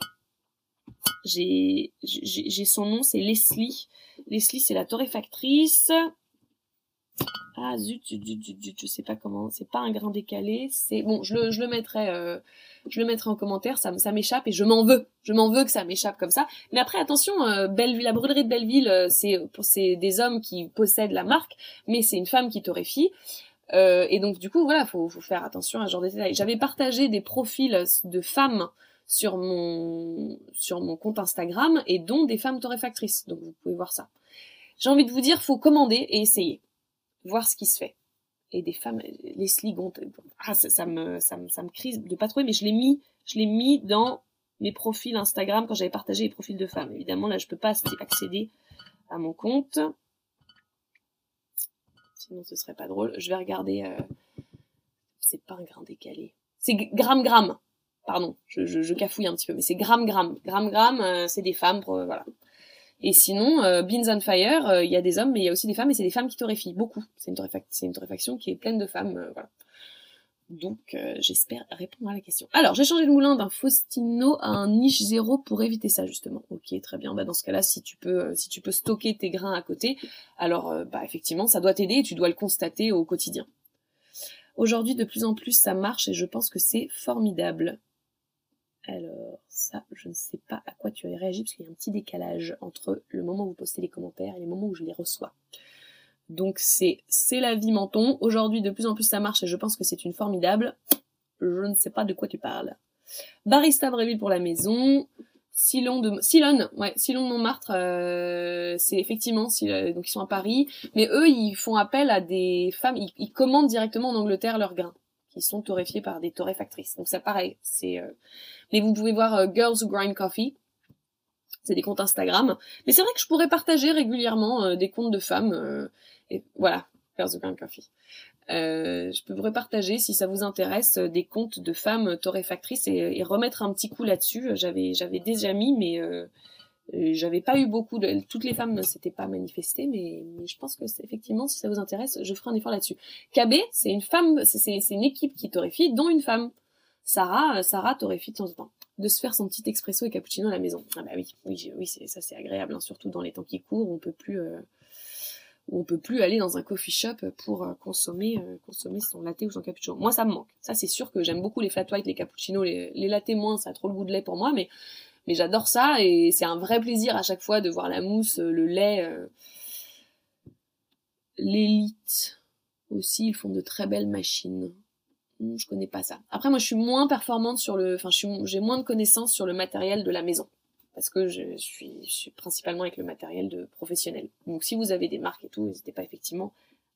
Speaker 2: j'ai j'ai son nom, c'est Leslie. Leslie, c'est la torréfactrice. Ah zut, zut, zut, zut, je sais pas comment, c'est pas un grain décalé, c'est bon, je le, mettrai, euh, je le mettrai en commentaire, ça, m'échappe et je m'en veux, je m'en veux que ça m'échappe comme ça. Mais après attention, euh, Belleville, la brûlerie de Belleville, euh, c'est des hommes qui possèdent la marque, mais c'est une femme qui torréfie. Et donc du coup voilà, faut, faut faire attention à ce genre de détails. J'avais partagé des profils de femmes sur mon sur mon compte Instagram et dont des femmes torréfactrices, donc vous pouvez voir ça. J'ai envie de vous dire, faut commander et essayer voir ce qui se fait. Et des femmes, les sligontes, ah, ça, ça, me, ça, me, ça me crise de pas trouver, mais je l'ai mis, je l'ai mis dans mes profils Instagram quand j'avais partagé les profils de femmes. Évidemment, là, je peux pas accéder à mon compte. Sinon, ce serait pas drôle. Je vais regarder. Euh... C'est pas un grain décalé. C'est gramme gramme. Pardon, je, je, je, cafouille un petit peu, mais c'est gramme gramme. Gramme gramme, euh, c'est des femmes. Pour, voilà. Et sinon, euh, Beans on Fire, euh, il y a des hommes, mais il y a aussi des femmes, et c'est des femmes qui torréfient beaucoup. C'est une, c'est une torréfaction qui est pleine de femmes, euh, voilà. Donc, j'espère répondre à la question. Alors, j'ai changé le moulin d'un Faustino à un niche zéro pour éviter ça, justement. Ok, très bien. Bah, dans ce cas-là, si tu peux, si tu peux stocker tes grains à côté, alors, bah, effectivement, ça doit t'aider et tu dois le constater au quotidien. Aujourd'hui, de plus en plus, ça marche et je pense que c'est formidable. Alors, ça, je ne sais pas à quoi tu as réagi, parce qu'il y a un petit décalage entre le moment où vous postez les commentaires et les moments où je les reçois. Donc c'est c'est la vie menton. Aujourd'hui, de plus en plus ça marche et je pense que c'est une formidable. Je ne sais pas de quoi tu parles. Barista Bréville pour la maison. Silon de Silon, ouais, Silon de Montmartre, euh, c'est effectivement donc ils sont à Paris, mais eux ils font appel à des femmes, ils, commandent directement en Angleterre leurs grains, qui sont torréfiés par des torréfactrices. Donc ça pareil, c'est. Euh, mais vous pouvez voir euh, Girls Who Grind Coffee, c'est des comptes Instagram. Mais c'est vrai que je pourrais partager régulièrement des comptes de femmes. et voilà, Girls Who Grind Coffee. Euh, je pourrais partager si ça vous intéresse des comptes de femmes torréfactrices et, remettre un petit coup là-dessus. J'avais j'avais déjà mis, mais euh, j'avais pas eu beaucoup de. Toutes les femmes ne s'étaient pas manifestées, mais, je pense que c'est effectivement si ça vous intéresse, je ferai un effort là-dessus. KB, c'est une femme, c'est une équipe qui torréfie, dont une femme. Sarah, Sarah torréfie de temps en temps. De se faire son petit expresso et cappuccino à la maison. Ah bah oui, oui, oui, ça c'est agréable, hein, surtout dans les temps qui courent, on peut plus. Euh, on peut plus aller dans un coffee shop pour euh, consommer euh, consommer son latte ou son cappuccino. Moi, ça me manque. Ça, c'est sûr que j'aime beaucoup les flat white, les cappuccinos, les, les moins, ça a trop le goût de lait pour moi, mais mais j'adore ça et c'est un vrai plaisir à chaque fois de voir la mousse, euh, le lait. L'élite aussi, ils font de très belles machines. Hmm, je connais pas ça. Après, moi, je suis moins performante sur le, enfin, j'ai moins de connaissances sur le matériel de la maison parce que je suis principalement avec le matériel de professionnel. Donc si vous avez des marques et tout, n'hésitez pas effectivement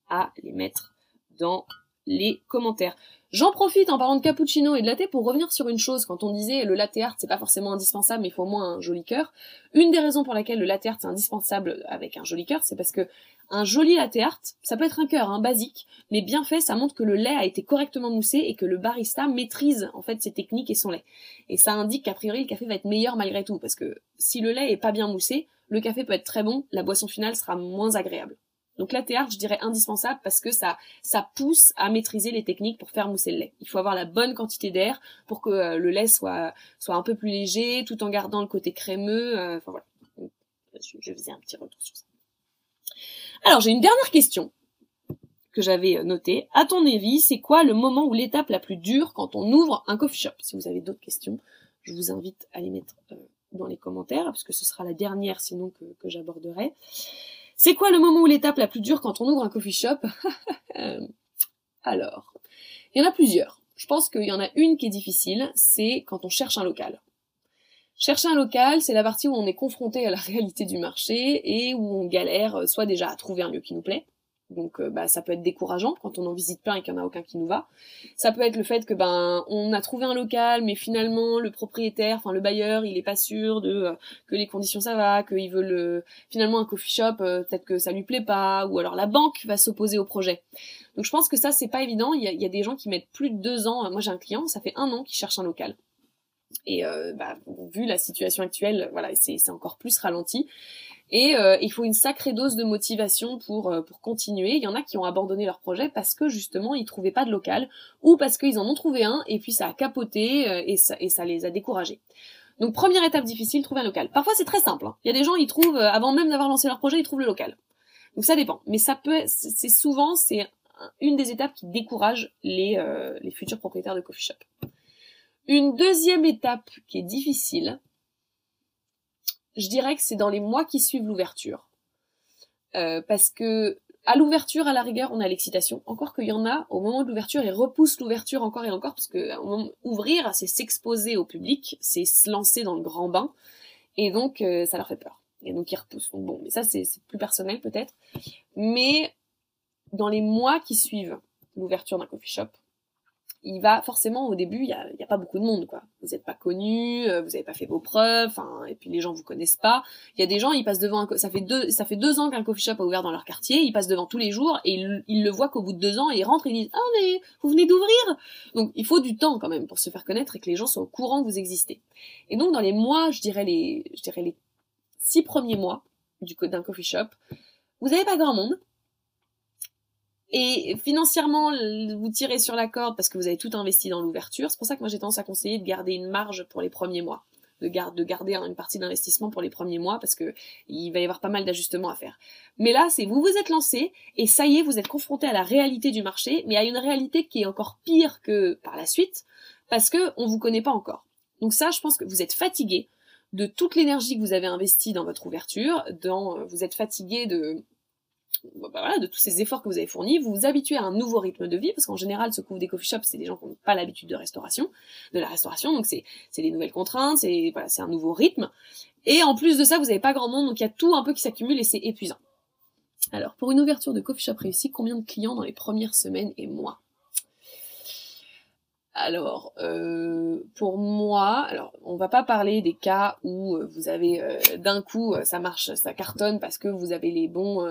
Speaker 2: à les mettre dans les commentaires. J'en profite en parlant de cappuccino et de latte pour revenir sur une chose. Quand on disait le latte art, c'est pas forcément indispensable, mais il faut au moins un joli cœur. Une des raisons pour laquelle le latte art c'est indispensable avec un joli cœur, c'est parce que un joli latte art, ça peut être un cœur, un basique, mais bien fait, ça montre que le lait a été correctement moussé et que le barista maîtrise en fait ses techniques et son lait. Et ça indique qu'a priori le café va être meilleur malgré tout, parce que si le lait est pas bien moussé, le café peut être très bon, la boisson finale sera moins agréable. Donc la art, je dirais indispensable parce que ça, ça pousse à maîtriser les techniques pour faire mousser le lait. Il faut avoir la bonne quantité d'air pour que euh, le lait soit, soit un peu plus léger, tout en gardant le côté crémeux. Euh, enfin voilà. je, faisais un petit retour sur ça. Alors j'ai une dernière question que j'avais euh, notée. À ton avis, c'est quoi le moment ou l'étape la plus dure quand on ouvre un coffee shop? Si vous avez d'autres questions, je vous invite à les mettre dans les commentaires, parce que ce sera la dernière sinon que, que j'aborderai. C'est quoi le moment ou l'étape la plus dure quand on ouvre un coffee shop? Alors, il y en a plusieurs. Je pense qu'il y en a une qui est difficile, c'est quand on cherche un local. Chercher un local, c'est la partie où on est confronté à la réalité du marché et où on galère euh, soit déjà à trouver un lieu qui nous plaît, donc euh, bah, ça peut être décourageant quand on en visite plein et qu'il n'y en a aucun qui nous va. Ça peut être le fait que ben on a trouvé un local mais finalement le propriétaire, enfin le bailleur, il est pas sûr de euh, que les conditions ça va, qu'il veut le finalement un coffee shop, euh, peut-être que ça lui plaît pas, ou alors la banque va s'opposer au projet. Donc je pense que ça c'est pas évident. Il y a, il y a des gens qui mettent plus de deux ans. Moi j'ai un client, ça fait un an qu'il cherche un local. Et bah, vu la situation actuelle, voilà, c'est encore plus ralenti. Et euh, il faut une sacrée dose de motivation pour, euh, pour continuer. Il y en a qui ont abandonné leur projet parce que justement ils trouvaient pas de local ou parce qu'ils en ont trouvé un et puis ça a capoté euh, et, ça, et ça les a découragés. Donc première étape difficile, trouver un local. Parfois c'est très simple. Hein. Il y a des gens ils trouvent avant même d'avoir lancé leur projet ils trouvent le local. Donc ça dépend. Mais ça peut, c'est souvent c'est une des étapes qui décourage les, les futurs propriétaires de coffee shop. Une deuxième étape qui est difficile, je dirais que c'est dans les mois qui suivent l'ouverture. Euh, parce que à l'ouverture, à la rigueur, on a l'excitation. Encore qu'il y en a au moment de l'ouverture, ils repoussent l'ouverture encore et encore parce que ouvrir, c'est s'exposer au public, c'est se lancer dans le grand bain, et donc euh, ça leur fait peur. Et donc ils repoussent. Donc bon, mais ça c'est plus personnel peut-être. Mais dans les mois qui suivent l'ouverture d'un coffee shop, il va forcément au début, il y a, y a, pas beaucoup de monde quoi. Vous n'êtes pas connu, euh, vous n'avez pas fait vos preuves, et puis les gens vous connaissent pas. Il y a des gens, ils passent devant un, ça fait deux ça fait deux ans qu'un coffee shop a ouvert dans leur quartier, ils passent devant tous les jours et ils, le voient qu'au bout de deux ans, ils rentrent et ils disent ah mais vous venez d'ouvrir. Donc il faut du temps quand même pour se faire connaître et que les gens soient au courant que vous existez. Et donc dans les mois, je dirais les je dirais les six premiers mois du d'un coffee shop, vous n'avez pas grand monde et financièrement, vous tirez sur la corde parce que vous avez tout investi dans l'ouverture. C'est pour ça que moi j'ai tendance à conseiller de garder une marge pour les premiers mois, de, de garder une partie d'investissement pour les premiers mois parce que il va y avoir pas mal d'ajustements à faire. Mais là, c'est vous vous êtes lancé et ça y est, vous êtes confronté à la réalité du marché, mais à une réalité qui est encore pire que par la suite parce que on vous connaît pas encore. Donc ça, je pense que vous êtes fatigué de toute l'énergie que vous avez investie dans votre ouverture, dans vous êtes fatigué de voilà, de tous ces efforts que vous avez fournis, vous vous habituez à un nouveau rythme de vie, parce qu'en général, ce qu'ouvrent des coffee shops, c'est des gens qui n'ont pas l'habitude de restauration, de la restauration, donc c'est des nouvelles contraintes, c'est voilà, c'est un nouveau rythme. Et en plus de ça, vous n'avez pas grand monde, donc il y a tout un peu qui s'accumule et c'est épuisant. Alors, pour une ouverture de coffee shop réussie, combien de clients dans les premières semaines et mois? Alors, euh, pour moi, alors on va pas parler des cas où euh, vous avez euh, d'un coup ça marche, ça cartonne parce que vous avez les bons,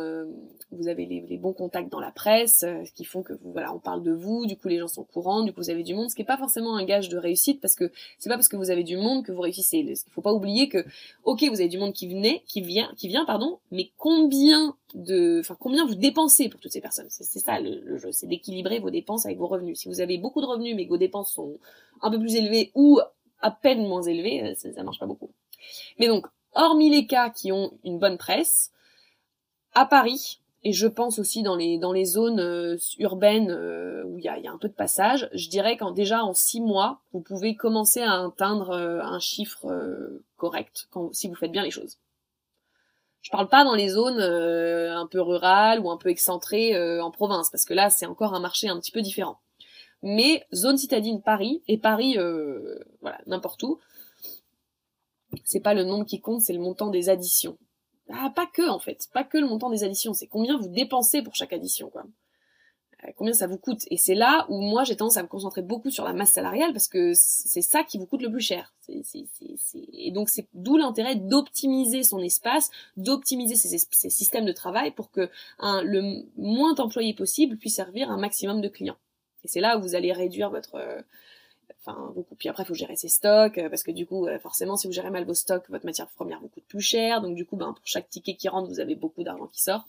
Speaker 2: vous avez les, bons contacts dans la presse, ce qui font que voilà, on parle de vous, du coup les gens sont courants, du coup vous avez du monde, ce qui est pas forcément un gage de réussite parce que c'est pas parce que vous avez du monde que vous réussissez. Il faut pas oublier que, ok, vous avez du monde qui venait, qui vient, qui vient, pardon, mais combien de, enfin combien vous dépensez pour toutes ces personnes? C'est ça le, jeu, c'est d'équilibrer vos dépenses avec vos revenus. Si vous avez beaucoup de revenus mais que vos dépenses sont un peu plus élevées ou à peine moins élevées, euh, ça, ça marche pas beaucoup. Mais donc, hormis les cas qui ont une bonne presse, à Paris, et je pense aussi dans les dans les zones euh, urbaines euh, où il y a, un peu de passage, je dirais qu'en déjà en six mois, vous pouvez commencer à atteindre un chiffre correct si vous faites bien les choses. Je parle pas dans les zones un peu rurales ou un peu excentrées en province, parce que là c'est encore un marché un petit peu différent. Mais zone citadine Paris et Paris, euh, voilà n'importe où, c'est pas le nombre qui compte, c'est le montant des additions. Ah, pas que en fait, pas que le montant des additions, c'est combien vous dépensez pour chaque addition quoi. Euh, combien ça vous coûte. Et c'est là où moi j'ai tendance à me concentrer beaucoup sur la masse salariale parce que c'est ça qui vous coûte le plus cher. Et donc c'est d'où l'intérêt d'optimiser son espace, d'optimiser ses, systèmes de travail pour que le moins d'employés possible puisse servir un maximum de clients. Et c'est là où vous allez réduire votre... Euh, enfin, beaucoup. Puis après, il faut gérer ses stocks, euh, parce que du coup, forcément, si vous gérez mal vos stocks, votre matière première vous coûte plus cher. Donc du coup, ben, pour chaque ticket qui rentre, vous avez beaucoup d'argent qui sort.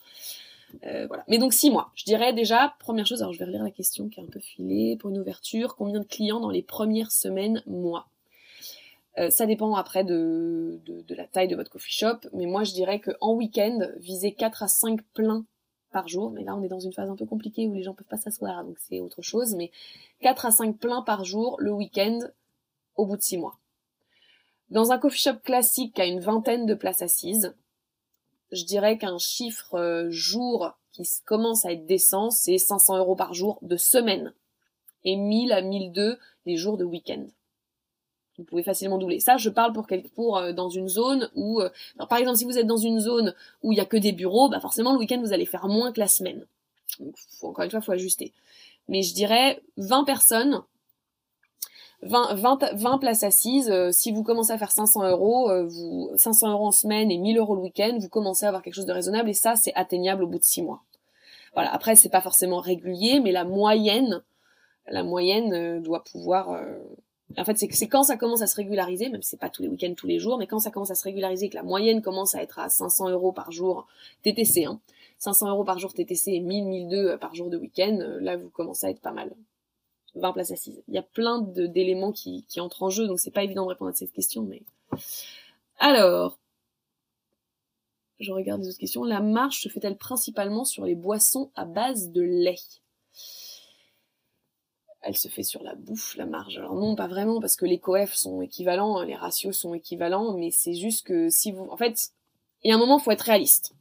Speaker 2: Euh, voilà. Mais donc six mois. Je dirais déjà, première chose, alors je vais relire la question qui est un peu filée, pour une ouverture, combien de clients dans les premières semaines, mois euh, ça dépend après de, de, la taille de votre coffee shop, mais moi je dirais qu'en week-end, visez 4 à 5 pleins jour, mais là on est dans une phase un peu compliquée où les gens peuvent pas s'asseoir, donc c'est autre chose, mais 4 à 5 pleins par jour le week-end au bout de 6 mois. Dans un coffee shop classique a une vingtaine de places assises, je dirais qu'un chiffre euh, jour qui commence à être décent, c'est 500 euros par jour de semaine. Et 1000 à 1002 les jours de week-end. Vous pouvez facilement doubler. Ça, je parle pour, pour euh, dans une zone où, euh, par exemple, si vous êtes dans une zone où il y a que des bureaux, bah forcément le week-end vous allez faire moins que la semaine. Donc, encore une fois, faut ajuster. Mais je dirais 20 personnes 20, 20, 20 places assises, euh, si vous commencez à faire 500 euros, euh, vous, 500 euros en semaine et 1000 euros le week-end, vous commencez à avoir quelque chose de raisonnable et ça, c'est atteignable au bout de 6 mois. Voilà. Après, c'est pas forcément régulier, mais la moyenne, la moyenne euh, doit pouvoir. En fait, c'est quand ça commence à se régulariser, même si c'est pas tous les week-ends, tous les jours, mais quand ça commence à se régulariser, que la moyenne commence à être à 500 euros par jour TTC, hein, 500 euros par jour TTC et 1000, 1002 par jour de week-end, là, vous commencez à être pas mal. 20 places assises. Il y a plein d'éléments qui, qui entrent en jeu, donc c'est pas évident de répondre à cette question, mais... Alors, je regarde les autres questions. La marche se fait-elle principalement sur les boissons à base de lait? Elle se fait sur la bouffe, la marge. Alors non, pas vraiment, parce que les coefs sont équivalents, les ratios sont équivalents, mais c'est juste que si vous... En fait, il y a un moment, faut être réaliste.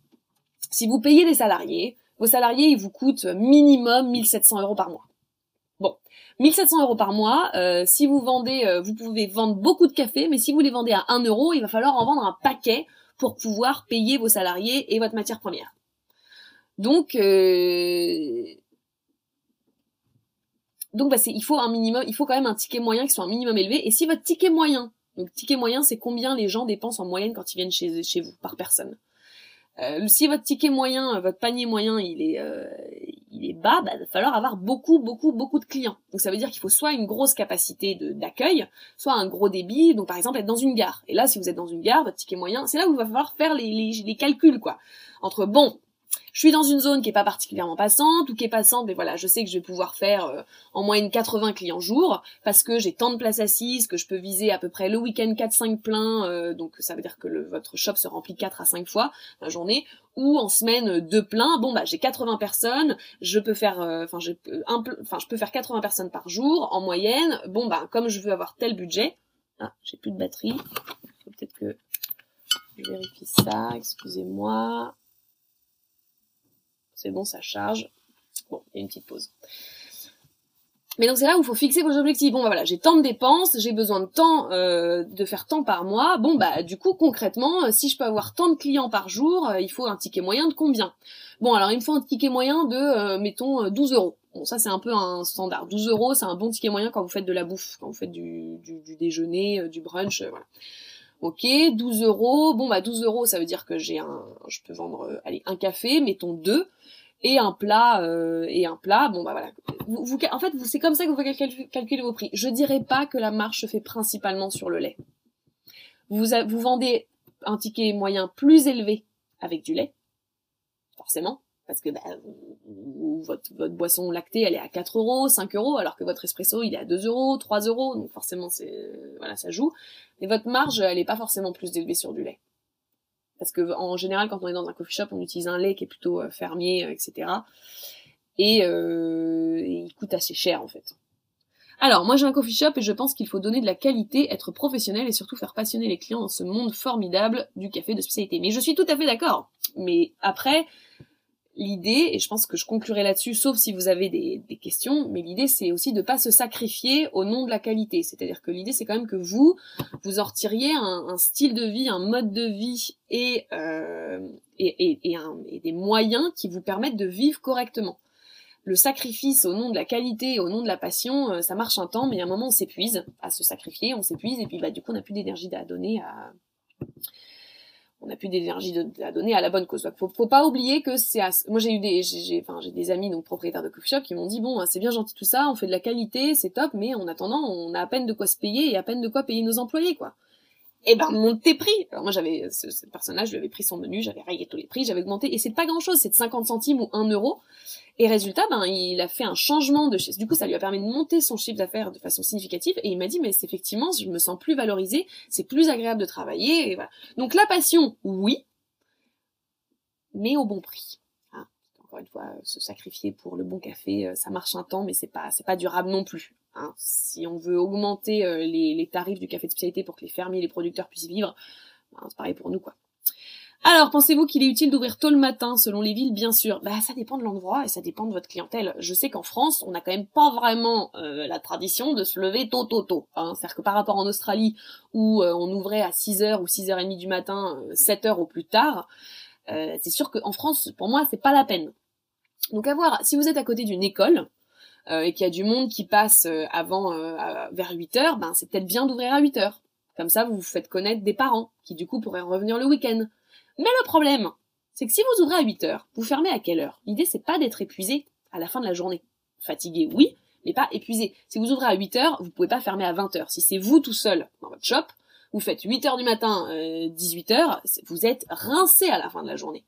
Speaker 2: Si vous payez des salariés, vos salariés, ils vous coûtent minimum 1700 euros par mois. 1700 euros par mois. Euh, si vous vendez, euh, vous pouvez vendre beaucoup de café, mais si vous les vendez à 1 euro, il va falloir en vendre un paquet pour pouvoir payer vos salariés et votre matière première. Donc, euh, donc bah, il faut un minimum, il faut quand même un ticket moyen qui soit un minimum élevé. Et si votre ticket moyen, donc ticket moyen, c'est combien les gens dépensent en moyenne quand ils viennent chez, vous par personne? Euh, si votre ticket moyen, votre panier moyen, il est, euh, il est bas, bah, il va falloir avoir beaucoup, beaucoup, beaucoup de clients. Donc ça veut dire qu'il faut soit une grosse capacité d'accueil, soit un gros débit. Donc par exemple être dans une gare. Et là, si vous êtes dans une gare, votre ticket moyen, c'est là où il va falloir faire les, les, les calculs, quoi. Entre bon, je suis dans une zone qui est pas particulièrement passante ou qui est passante, mais voilà, je sais que je vais pouvoir faire euh, en moyenne 80 clients jour parce que j'ai tant de places assises que je peux viser à peu près le week-end 4-5 pleins, euh, donc ça veut dire que votre shop se remplit 4 à 5 fois la journée, ou en semaine 2 pleins, bon bah j'ai 80 personnes, je peux faire, euh, enfin enfin je peux faire 80 personnes par jour en moyenne, bon bah comme je veux avoir tel budget, ah j'ai plus de batterie, faut peut-être que je vérifie ça, excusez-moi. C'est bon, ça charge. Bon, il y a une petite pause. Mais donc c'est là où il faut fixer vos objectifs. Bon bah voilà, j'ai tant de dépenses, j'ai besoin de temps, euh, de faire tant par mois. Bon bah du coup concrètement, euh, si je peux avoir tant de clients par jour, euh, il faut un ticket moyen de combien? Bon alors il me faut un ticket moyen de, mettons, 12 euros. Bon ça c'est un peu un standard. 12 euros c'est un bon ticket moyen quand vous faites de la bouffe, quand vous faites du, du, déjeuner, du brunch, voilà. Ok, 12 euros. Bon bah 12 euros ça veut dire que j'ai un, je peux vendre, allez un café, mettons deux et un plat euh, et un plat. Bon bah voilà. En fait, c'est comme ça que vous calculez, calculer vos prix. Je dirais pas que la marge se fait principalement sur le lait. Vous vous vendez un ticket moyen plus élevé avec du lait, forcément, parce que bah, votre, boisson lactée elle est à 4 euros, 5 euros, alors que votre espresso il est à 2 euros, 3 euros, donc forcément c'est voilà ça joue. Mais votre marge elle est pas forcément plus élevée sur du lait. Parce que en général quand on est dans un coffee shop on utilise un lait qui est plutôt euh, fermier euh, etc et, euh, et, il coûte assez cher en fait. Alors moi j'ai un coffee shop et je pense qu'il faut donner de la qualité être professionnel et surtout faire passionner les clients dans ce monde formidable du café de spécialité. Mais je suis tout à fait d'accord. Mais après l'idée, et je pense que je conclurai là-dessus, sauf si vous avez des, questions, mais l'idée c'est aussi de pas se sacrifier au nom de la qualité. C'est-à-dire que l'idée c'est quand même que vous, vous en retiriez un, style de vie, un mode de vie et, euh, et, et, et, des moyens qui vous permettent de vivre correctement. Le sacrifice au nom de la qualité, au nom de la passion, euh, ça marche un temps, mais à un moment on s'épuise à se sacrifier, on s'épuise, et puis bah du coup on n'a plus d'énergie à donner à on n'a plus d'énergie à donner à la bonne cause. Donc, faut, faut pas oublier que c'est moi j'ai eu des j'ai enfin j'ai des amis donc propriétaires de coffee qui m'ont dit bon c'est bien gentil tout ça, on fait de la qualité, c'est top, mais en attendant on a à peine de quoi se payer et à peine de quoi payer nos employés quoi. Eh ben montez prix. Alors moi j'avais ce, ce personnage, je lui avais pris son menu, j'avais rayé tous les prix, j'avais augmenté et c'est pas grand chose, c'est de 50 centimes ou 1 euro. Et résultat, ben, il a fait un changement de. Du coup, ça lui a permis de monter son chiffre d'affaires de façon significative. Et il m'a dit, mais c'est effectivement, je me sens plus valorisé, c'est plus agréable de travailler. Et voilà. Donc la passion, oui, mais au bon prix. Hein. Encore une fois, se sacrifier pour le bon café, euh, ça marche un temps, mais c'est pas, c'est pas durable non plus. Hein. Si on veut augmenter euh, les, tarifs du café de spécialité pour que les fermiers, les producteurs puissent vivre, ben, c'est pareil pour nous, quoi. Alors, pensez-vous qu'il est utile d'ouvrir tôt le matin selon les villes Bien sûr? Bah, ça dépend de l'endroit et ça dépend de votre clientèle. Je sais qu'en France, on n'a quand même pas vraiment euh, la tradition de se lever tôt, tôt, tôt. Hein. C'est-à-dire que par rapport en Australie, où euh, on ouvrait à 6h ou 6h30 du matin, 7h euh, au plus tard, c'est sûr qu'en France, pour moi, c'est pas la peine. Donc à voir, si vous êtes à côté d'une école, et qu'il y a du monde qui passe avant vers 8h, ben c'est peut-être bien d'ouvrir à 8h. Comme ça, vous vous faites connaître des parents, qui du coup pourraient revenir le week-end. Mais le problème, c'est que si vous ouvrez à 8 heures, vous fermez à quelle heure? L'idée, c'est pas d'être épuisé à la fin de la journée. Fatigué, oui, mais pas épuisé. Si vous ouvrez à 8 heures, vous pouvez pas fermer à 20 heures. Si c'est vous tout seul dans votre shop, vous faites 8 heures du matin, 18 euh, heures, vous êtes rincé à la fin de la journée.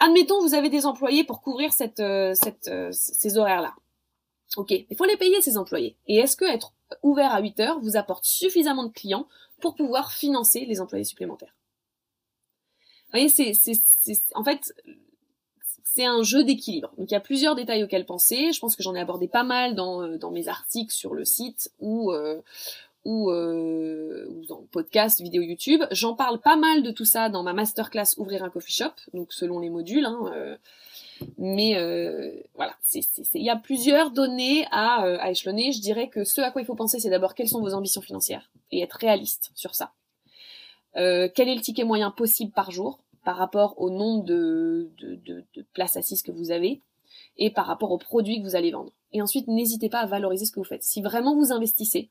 Speaker 2: Admettons, vous avez des employés pour couvrir cette, euh, cette, euh, ces horaires-là. Ok, il faut les payer ces employés. Et est-ce que être ouvert à 8 heures vous apporte suffisamment de clients pour pouvoir financer les employés supplémentaires? Voyez, c'est, en fait, c'est un jeu d'équilibre. Donc il y a plusieurs détails auxquels penser. Je pense que j'en ai abordé pas mal dans, euh, dans mes articles sur le site ou euh, ou, euh, ou dans podcast, vidéo YouTube. J'en parle pas mal de tout ça dans ma masterclass Ouvrir un coffee shop, donc selon les modules. Hein, euh, mais euh, voilà, il y a plusieurs données à, à échelonner. Je dirais que ce à quoi il faut penser, c'est d'abord quelles sont vos ambitions financières et être réaliste sur ça. quel est le ticket moyen possible par jour par rapport au nombre de, de, places assises que vous avez et par rapport aux produits que vous allez vendre. Et ensuite, n'hésitez pas à valoriser ce que vous faites. Si vraiment vous investissez,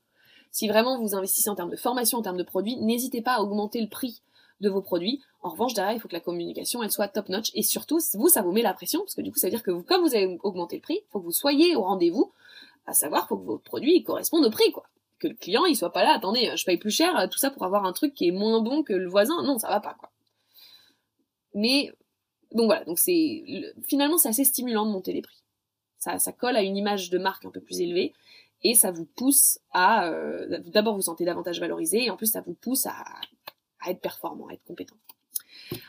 Speaker 2: si vraiment vous investissez en termes de formation, en termes de produits, n'hésitez pas à augmenter le prix de vos produits. En revanche, derrière, il faut que la communication, elle soit top notch. Et surtout, vous, ça vous met la pression, parce que du coup, ça veut dire que vous, comme vous avez augmenté le prix, il faut que vous soyez au rendez-vous, à savoir, faut que vos produits correspondent au prix, quoi. Que le client, il soit pas là, attendez, je paye plus cher, tout ça pour avoir un truc qui est moins bon que le voisin. Non, ça va pas, quoi. Mais donc voilà, donc c'est finalement c'est assez stimulant de monter les prix. Ça, colle à une image de marque un peu plus élevée et ça vous pousse à euh, d'abord vous sentez davantage valorisé et en plus ça vous pousse à, être performant, être compétent.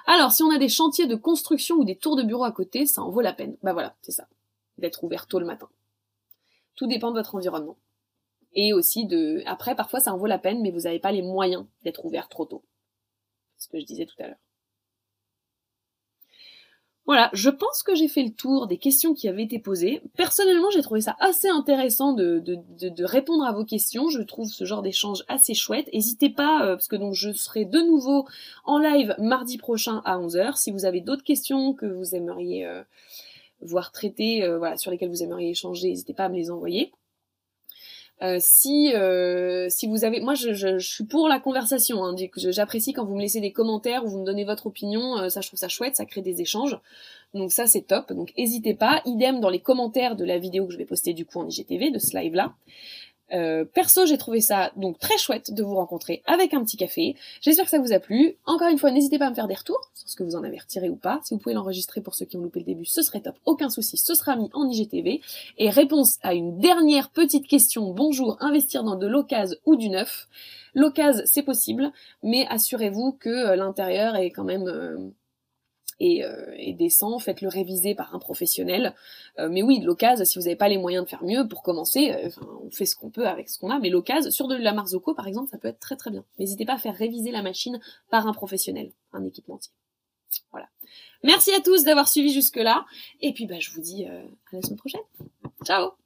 Speaker 2: Alors si on a des chantiers de construction ou des tours de bureau à côté, ça en vaut la peine. Bah voilà, c'est ça, d'être ouvert tôt le matin. Tout dépend de votre environnement. Et aussi de après parfois ça en vaut la peine mais vous n'avez pas les moyens d'être ouvert trop tôt. Ce que je disais tout à l'heure. Voilà, je pense que j'ai fait le tour des questions qui avaient été posées. Personnellement, j'ai trouvé ça assez intéressant de, de, de, répondre à vos questions. Je trouve ce genre d'échange assez chouette. N'hésitez pas, euh, parce que donc je serai de nouveau en live mardi prochain à 11h. Si vous avez d'autres questions que vous aimeriez euh, voir traitées, euh, voilà, sur lesquelles vous aimeriez échanger, n'hésitez pas à me les envoyer. Euh, si euh, si vous avez, moi je, je, suis pour la conversation. Hein, J'apprécie quand vous me laissez des commentaires ou vous me donnez votre opinion. Euh, ça je trouve ça chouette, ça crée des échanges. Donc ça c'est top. Donc n'hésitez pas. Idem dans les commentaires de la vidéo que je vais poster du coup en IGTV de ce live là. Euh, perso, j'ai trouvé ça donc très chouette de vous rencontrer avec un petit café. J'espère que ça vous a plu. Encore une fois, n'hésitez pas à me faire des retours sur ce que vous en avez retiré ou pas. Si vous pouvez l'enregistrer pour ceux qui ont loupé le début, ce serait top. Aucun souci, ce sera mis en IGTV. Et réponse à une dernière petite question. Bonjour, investir dans de l'occasion ou du neuf. L'occasion, c'est possible, mais assurez-vous que euh, l'intérieur est quand même euh, et, euh, et faites-le réviser par un professionnel. Euh, mais oui, l'occasion, si vous n'avez pas les moyens de faire mieux, pour commencer, euh, on fait ce qu'on peut avec ce qu'on a, mais l'occasion, sur de la Marzocco par exemple, ça peut être très très bien. N'hésitez pas à faire réviser la machine par un professionnel, un équipementier. Voilà. Merci à tous d'avoir suivi jusque-là, et puis bah, je vous dis à la semaine prochaine. Ciao